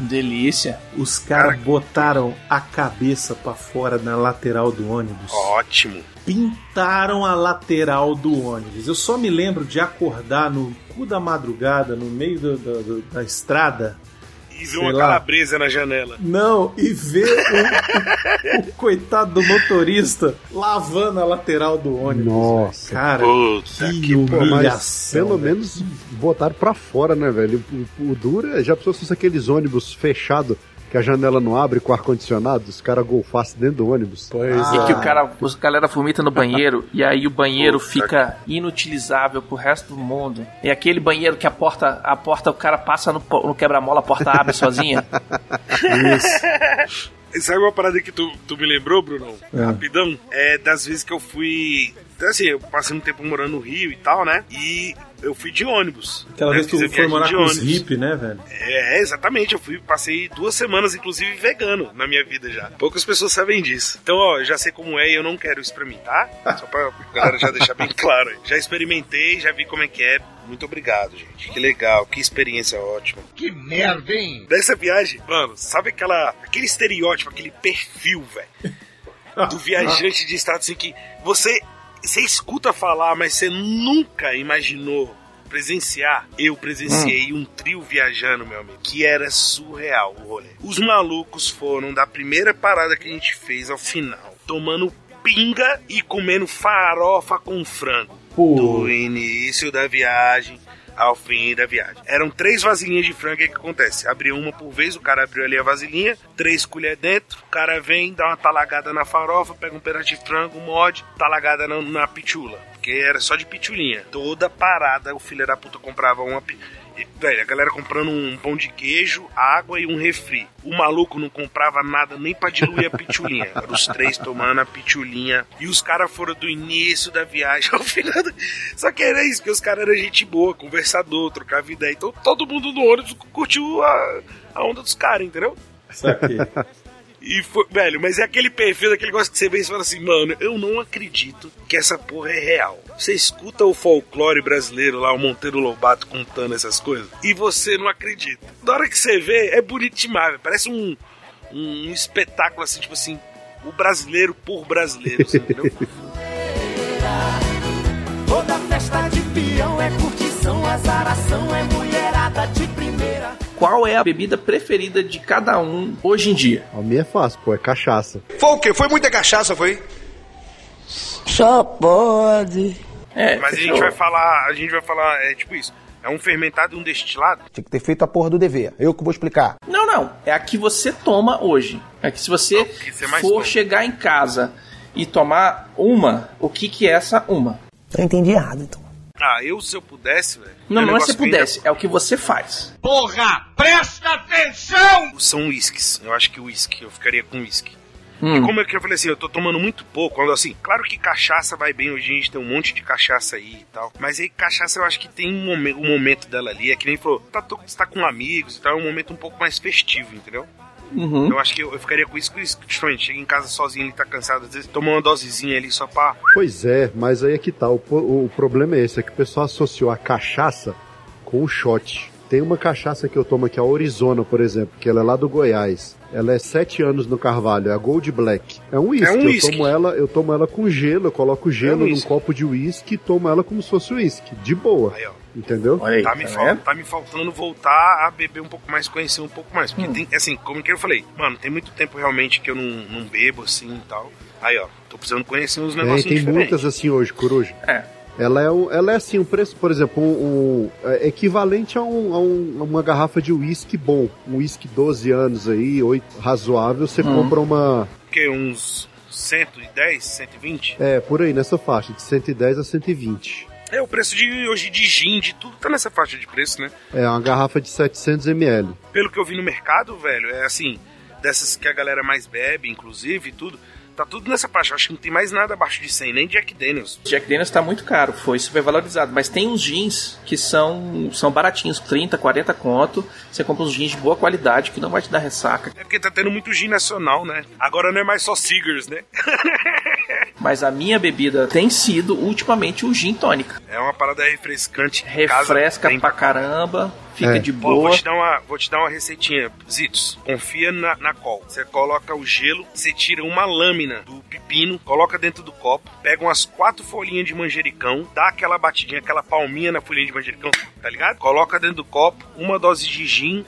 Speaker 3: Delícia.
Speaker 2: Os caras botaram a cabeça pra fora na lateral do ônibus.
Speaker 4: Ótimo.
Speaker 2: Pintaram a lateral do ônibus. Eu só me lembro de acordar no cu da madrugada, no meio do- do- do- da estrada.
Speaker 4: E
Speaker 2: Sei
Speaker 4: uma
Speaker 2: lá.
Speaker 4: calabresa na janela.
Speaker 2: Não, e ver o, o- o coitado do motorista lavando a lateral do ônibus.
Speaker 5: Nossa.
Speaker 2: Cara,
Speaker 4: Puta
Speaker 2: que,
Speaker 4: que
Speaker 5: Pô,
Speaker 2: humilhação.
Speaker 5: pelo
Speaker 2: velho.
Speaker 5: menos botaram pra fora, né, velho? O, o duro é, já pensou se fosse aqueles ônibus fechados que a janela não abre com ar-condicionado, os caras golfassem dentro do ônibus.
Speaker 2: Pois
Speaker 3: E que o cara, os galera vomita no banheiro e aí o banheiro fica inutilizável pro resto do mundo. É aquele banheiro que a porta, a porta o cara passa no, no quebra-mola, a porta abre sozinha.
Speaker 4: E Sabe uma parada que tu, tu me lembrou, Bruno?
Speaker 2: É.
Speaker 4: Rapidão? É das vezes que eu fui. Assim, eu passei um tempo morando no Rio e tal, né? E eu fui de ônibus.
Speaker 2: Aquela
Speaker 4: né?
Speaker 2: vez que tu foi morar
Speaker 4: de
Speaker 2: com os hippies, né, velho?
Speaker 4: É, exatamente. Eu fui, passei duas semanas, inclusive, vegano na minha vida já. Poucas pessoas sabem disso. Então, ó, eu já sei como é e eu não quero isso pra mim, tá? Só pra galera já deixar bem claro. aí. Já experimentei, já vi como é que é. Muito obrigado, gente. Que legal, que experiência ótima.
Speaker 18: Que merda, hein?
Speaker 4: Dessa viagem, mano, sabe aquela, aquele estereótipo, aquele perfil, velho, do viajante de estado assim que você, você escuta falar, mas você nunca imaginou presenciar, eu presenciei um trio viajando, meu amigo, que era surreal o rolê. Os malucos foram da primeira parada que a gente fez ao final, tomando pinga e comendo farofa com frango. Do início da viagem ao fim da viagem. Eram três vasilhinhas de frango, o que acontece? Abriu uma por vez, o cara abriu ali a vasilhinha, três colheres dentro, o cara vem, dá uma talagada na farofa, pega um pedaço de frango, morde, talagada na, na pitula. Porque era só de pitulinha. Toda parada, o filho da puta comprava uma... pi- e, Velho, a galera comprando um pão de queijo, água e um refri. O maluco não comprava nada nem pra diluir a pitulinha. Eram os três tomando a pitulinha. E os caras foram do início da viagem ao final. do- Só que era isso, porque os caras eram gente boa, conversador, trocava ideia. Então todo mundo no ônibus curtiu a, a onda dos caras, entendeu?
Speaker 2: Saquei.
Speaker 4: E foi, velho, mas é aquele perfil, aquele negócio que você vê e fala assim, mano, eu não acredito que essa porra é real. Você escuta o folclore brasileiro lá, o Monteiro Lobato contando essas coisas, e você não acredita. Na hora que você vê, é bonito demais, parece um, um espetáculo assim, tipo assim, o brasileiro por brasileiro, entendeu?
Speaker 26: Toda festa de peão é curtição, azaração, é mulherada de.
Speaker 3: Qual é a bebida preferida de cada um hoje em dia?
Speaker 5: A minha é fácil, pô, é cachaça.
Speaker 25: Foi o quê? Foi muita cachaça, foi?
Speaker 22: Só pode.
Speaker 3: É,
Speaker 4: Mas a gente vai falar, a gente vai falar, é tipo isso, é um fermentado e um destilado.
Speaker 27: Tinha que ter feito a porra do dever. Eu que vou explicar.
Speaker 3: Não, não. É a que você toma hoje. É que se você
Speaker 4: você mais
Speaker 3: for
Speaker 4: toma.
Speaker 3: chegar em casa e tomar uma, o que que é essa uma?
Speaker 22: Eu entendi errado, então.
Speaker 4: Ah, eu se eu pudesse, velho.
Speaker 3: Não,
Speaker 4: meu
Speaker 3: não é se pudesse, é o que você faz.
Speaker 4: Porra, presta atenção! São whiskies. Eu acho que whisky, eu ficaria com whisky.
Speaker 3: Hum.
Speaker 4: E como é que eu falei assim, eu tô tomando muito pouco, quando assim, claro que cachaça vai bem, hoje a gente tem um monte de cachaça aí e tal, mas aí cachaça eu acho que tem um momento, um momento dela ali, é que nem falou, tá, tô- você tá com amigos e tal, é um momento um pouco mais festivo, entendeu?
Speaker 3: Uhum.
Speaker 4: Eu acho que eu, eu ficaria com isso, com isso, justamente, chega em casa sozinho, ele tá cansado, às vezes toma uma dosezinha ali só pra...
Speaker 5: Pois é, mas aí é que tá. O, po- o problema é esse, é que o pessoal associou a cachaça com o shot. Tem uma cachaça que eu tomo aqui, a Arizona, por exemplo, que ela é lá do Goiás. Ela é sete anos no Carvalho, é a Gold Black. É um uísque.
Speaker 4: É um
Speaker 5: eu
Speaker 4: whisky.
Speaker 5: tomo ela, eu tomo ela com gelo, eu coloco gelo num
Speaker 4: whisky.
Speaker 5: copo de uísque e tomo ela como se fosse uísque, de boa. Entendeu?
Speaker 4: tá, me fal- tá me faltando voltar a beber um pouco mais, conhecer um pouco mais. Porque tem, assim, como que eu falei, mano, tem muito tempo realmente que eu não, não bebo assim e tal. Aí, ó, tô precisando conhecer uns
Speaker 5: Tem,
Speaker 4: negocinhos
Speaker 5: tem
Speaker 4: diferentes.
Speaker 5: muitas assim hoje, Coruja.
Speaker 3: É.
Speaker 5: Ela é, um, ela é assim, um preço, por exemplo, um, um- é equivalente a, um- a um- a uma garrafa de uísque bom. Um uísque 12 anos aí, 8, razoável, você
Speaker 4: Hum.
Speaker 5: compra uma.
Speaker 4: Que uns 110, 120?
Speaker 5: É, por aí, nessa faixa, de 110 a 120.
Speaker 4: É, o preço de hoje de gin, de tudo tá nessa faixa de preço, né?
Speaker 5: É uma garrafa de 700 ml.
Speaker 4: Pelo que eu vi no mercado, velho, é assim, dessas que a galera mais bebe, inclusive, e tudo, tá tudo nessa faixa. Acho que não tem mais nada abaixo de 100, nem Jack Daniels.
Speaker 3: Jack Daniels tá muito caro, foi super valorizado. Mas tem uns jeans que são, são baratinhos, 30, 40 conto. Você compra uns jeans de boa qualidade que não vai te dar ressaca.
Speaker 4: É porque tá tendo muito gin nacional, né? Agora não é mais só Seagers, né?
Speaker 3: Mas a minha bebida tem sido ultimamente o gin tônica.
Speaker 4: É uma parada refrescante. casa,
Speaker 3: Refresca
Speaker 4: tem
Speaker 3: pra caramba, fica
Speaker 5: É.
Speaker 3: de
Speaker 4: Pô,
Speaker 3: boa.
Speaker 4: vou te dar uma, vou te dar uma receitinha, Zitos. Confia na, na col. Você coloca o gelo, você tira uma lâmina do pepino, coloca dentro do copo, pega umas quatro folhinhas de manjericão, dá aquela batidinha, aquela palminha na folhinha de manjericão, tá ligado? Coloca dentro do copo, uma dose de gin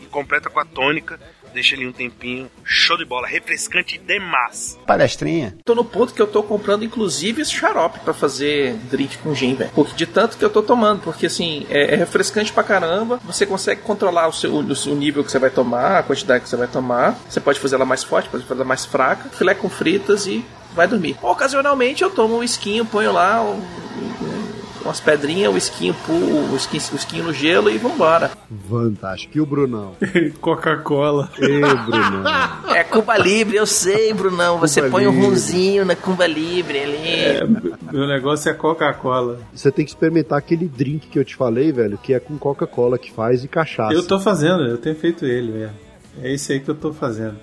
Speaker 4: e completa com a tônica. Deixa ali um tempinho. Show de bola. Refrescante demais.
Speaker 27: Palestrinha.
Speaker 3: Tô no ponto que eu tô comprando, inclusive, esse xarope pra fazer drink com gin, velho. Porque de tanto que eu tô tomando, porque assim, é, é refrescante pra caramba. Você consegue controlar o seu o, seu nível que você vai tomar, a quantidade que você vai tomar. Você pode fazer ela mais forte, pode fazer ela mais fraca. Filé com fritas e vai dormir. Ocasionalmente eu tomo um esquinho, ponho lá um- um- umas pedrinhas, o esquinho, pu- o esquinho, o esquinho no gelo e vambora.
Speaker 5: Fantástico. E o Brunão?
Speaker 2: Coca-Cola.
Speaker 5: Ê, Brunão.
Speaker 3: É Cuba Libre, eu sei, Brunão. Você
Speaker 5: Cuba
Speaker 3: põe um
Speaker 5: Libre.
Speaker 3: rumzinho na Cuba Libre ali.
Speaker 2: É, meu negócio é Coca-Cola.
Speaker 5: Você tem que experimentar aquele drink que eu te falei, velho, que é com Coca-Cola que faz e cachaça.
Speaker 2: Eu tô fazendo, eu tenho feito ele mesmo. É esse aí que eu tô fazendo.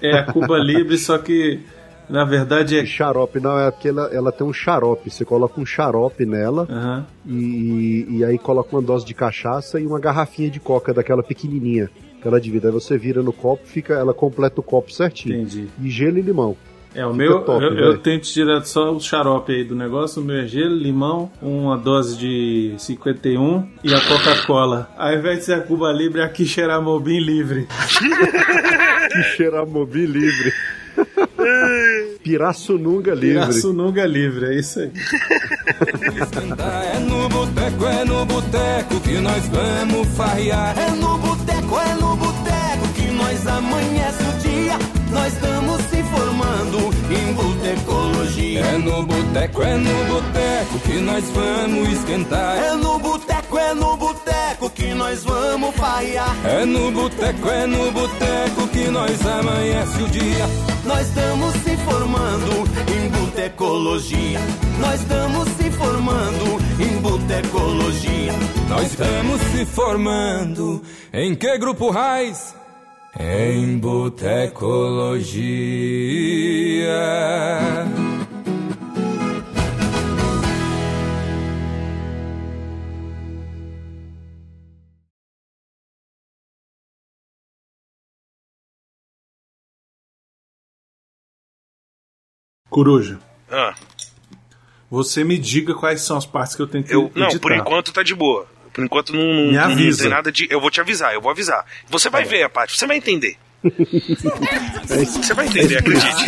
Speaker 2: É a Cuba Libre, só que na verdade é.
Speaker 5: Xarope, não, é porque ela, ela tem um xarope. Você coloca um xarope nela
Speaker 2: Aham.
Speaker 5: e, e aí coloca uma dose de cachaça e uma garrafinha de coca daquela pequenininha. Que ela divide. Aí você vira no copo, fica, ela completa o copo certinho.
Speaker 2: Entendi.
Speaker 5: E gelo e limão.
Speaker 2: É, o
Speaker 5: Fica
Speaker 2: meu,
Speaker 5: top,
Speaker 2: eu,
Speaker 5: velho.
Speaker 2: eu tento tirar só o xarope aí do negócio. O meu é gelo, limão, uma dose de 51 e a Coca-Cola. Ao invés de ser a Cuba Libre, é aqui Xeramobim livre.
Speaker 5: Que livre. Pirassununga livre.
Speaker 2: Pirassununga livre, é isso aí.
Speaker 26: É no boteco, é no boteco que nós vamos farrear. É no boteco, é no boteco que nós amanhece o dia. Nós estamos se formando em botecologia. É no boteco, é no boteco que nós vamos esquentar. É no boteco, é no boteco que nós vamos farrear. É no boteco, é no boteco que nós amanhece o dia. Nós estamos se formando em botecologia. Nós estamos se formando em botecologia. Nós estamos se formando em que grupo raiz? Em botecologia.
Speaker 2: Coruja,
Speaker 4: Ah,
Speaker 2: você me diga quais são as partes que eu tenho que
Speaker 4: eu, não,
Speaker 2: editar.
Speaker 4: por enquanto tá de boa. Por enquanto não, não,
Speaker 2: Me
Speaker 4: não tem nada de. Eu vou te avisar, eu vou avisar. Você vai ver a parte, você vai entender. Você vai entender, acredite.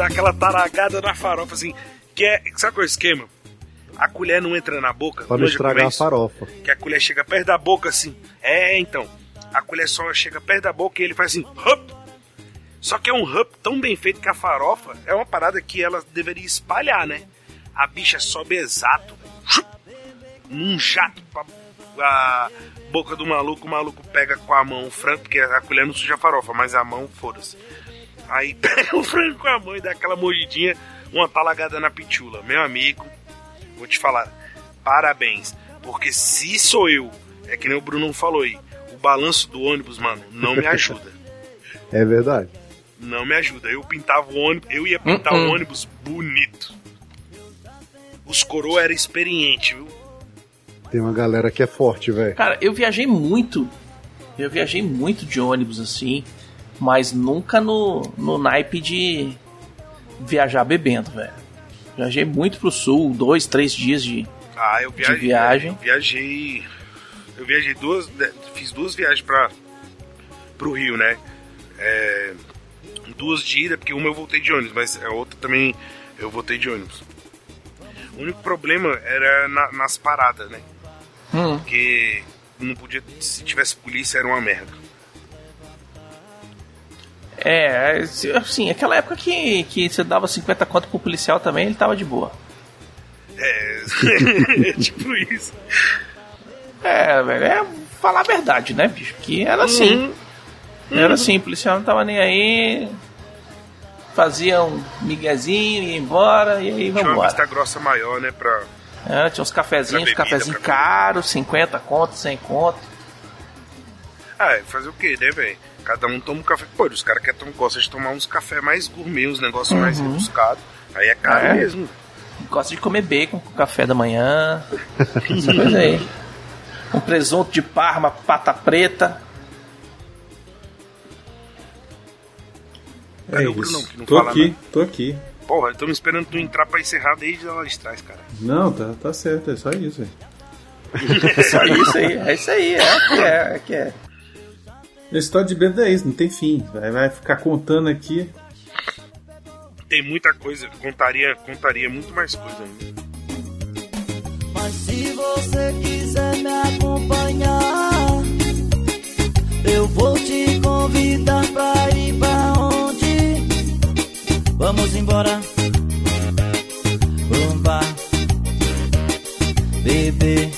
Speaker 4: Dá aquela taragada na farofa assim. Que é. Sabe qual é o esquema? A colher não entra na boca.
Speaker 5: Pra não estragar a farofa.
Speaker 4: Que a colher chega perto da boca assim. É, então. A colher só chega perto da boca e ele faz assim. Hup! Só que é um hup tão bem feito que a farofa é uma parada que ela deveria espalhar, né? A bicha sobe exato. Chup! Num jato pra a boca do maluco. O maluco pega com a mão o frango, porque a colher não suja a farofa, mas a mão, foda-se. Aí pega o frango com a mão e dá aquela mordidinha, uma talagada na pitula. Meu amigo, vou te falar, parabéns. Porque se sou eu, é que nem o Bruno falou aí, o balanço do ônibus, mano, não me ajuda.
Speaker 5: É verdade.
Speaker 4: não me ajuda. Eu pintava o ônibus, eu ia pintar
Speaker 3: hum.
Speaker 4: o ônibus bonito. Os coroa era experiente, viu?
Speaker 5: Tem uma galera que é forte, velho.
Speaker 3: Cara, eu viajei muito. Eu viajei muito de ônibus assim, mas nunca no, no naipe de viajar bebendo, velho. Viajei muito pro sul, dois, três dias de.
Speaker 4: Ah, eu viajei.
Speaker 3: De viagem.
Speaker 4: Eu viajei. Eu viajei duas. de- Fiz duas viagens pra, pro Rio, né? É, duas de ida, porque uma eu voltei de ônibus, mas a outra também eu voltei de ônibus. O único problema era na- nas paradas, né?
Speaker 3: Hum.
Speaker 4: Porque não podia. Se tivesse polícia era uma merda.
Speaker 3: É, assim, aquela época que, que você dava 50 conto pro policial também, ele tava de boa.
Speaker 4: É. tipo isso.
Speaker 3: É, velho, é falar a verdade, né, bicho? Que era assim. Era assim, o policial não tava nem aí. Fazia um miguezinho, ia embora, e aí
Speaker 4: Tinha uma
Speaker 3: vambora.
Speaker 4: vista grossa maior, né? Pra.
Speaker 3: É, tinha uns cafezinhos,
Speaker 4: bebida,
Speaker 3: cafezinhos
Speaker 4: pra
Speaker 3: caros, 50 conto, 100 conto.
Speaker 4: Ah, é fazer o quê, né, velho? Cada um toma um café. Pô, os caras que gostam de tomar uns café mais gourmet, uns negócios mais
Speaker 3: Uhum.
Speaker 4: rebuscados. Aí é caro
Speaker 3: É.
Speaker 4: mesmo.
Speaker 3: Gosta de comer bacon com café da manhã. Essa coisa aí. Um presunto de parma, pata preta.
Speaker 2: É
Speaker 4: o Brunão
Speaker 2: isso.
Speaker 4: que não
Speaker 2: Tô
Speaker 4: fala
Speaker 2: aqui,
Speaker 4: nada?
Speaker 2: tô aqui.
Speaker 4: Porra, estamos esperando tu entrar pra encerrar desde lá de trás, cara.
Speaker 2: Não, tá, tá certo, é só isso. velho.
Speaker 3: É só isso aí, é isso aí, é o que é, é que é.
Speaker 2: Esse história de bêbado é isso, não tem fim. Vai, vai ficar contando aqui.
Speaker 4: Tem muita coisa, contaria, contaria muito mais coisa ainda.
Speaker 28: Mas se você quiser me acompanhar, eu vou te convidar pra ir pra onde? Vamos embora pra um bar, beber,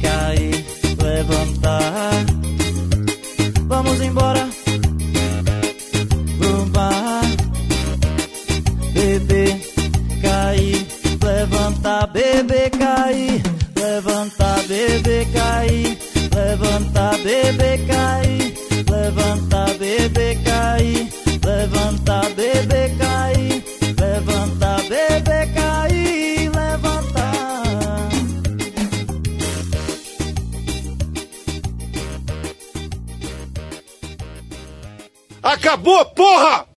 Speaker 28: cair, levantar vamos embora pro bar. Beber, cair, levantar, beber, cair, levantar, beber, cair, levantar, beber, cair, levantar, beber, cair, levantar, beber, cair.
Speaker 18: Acabou, porra!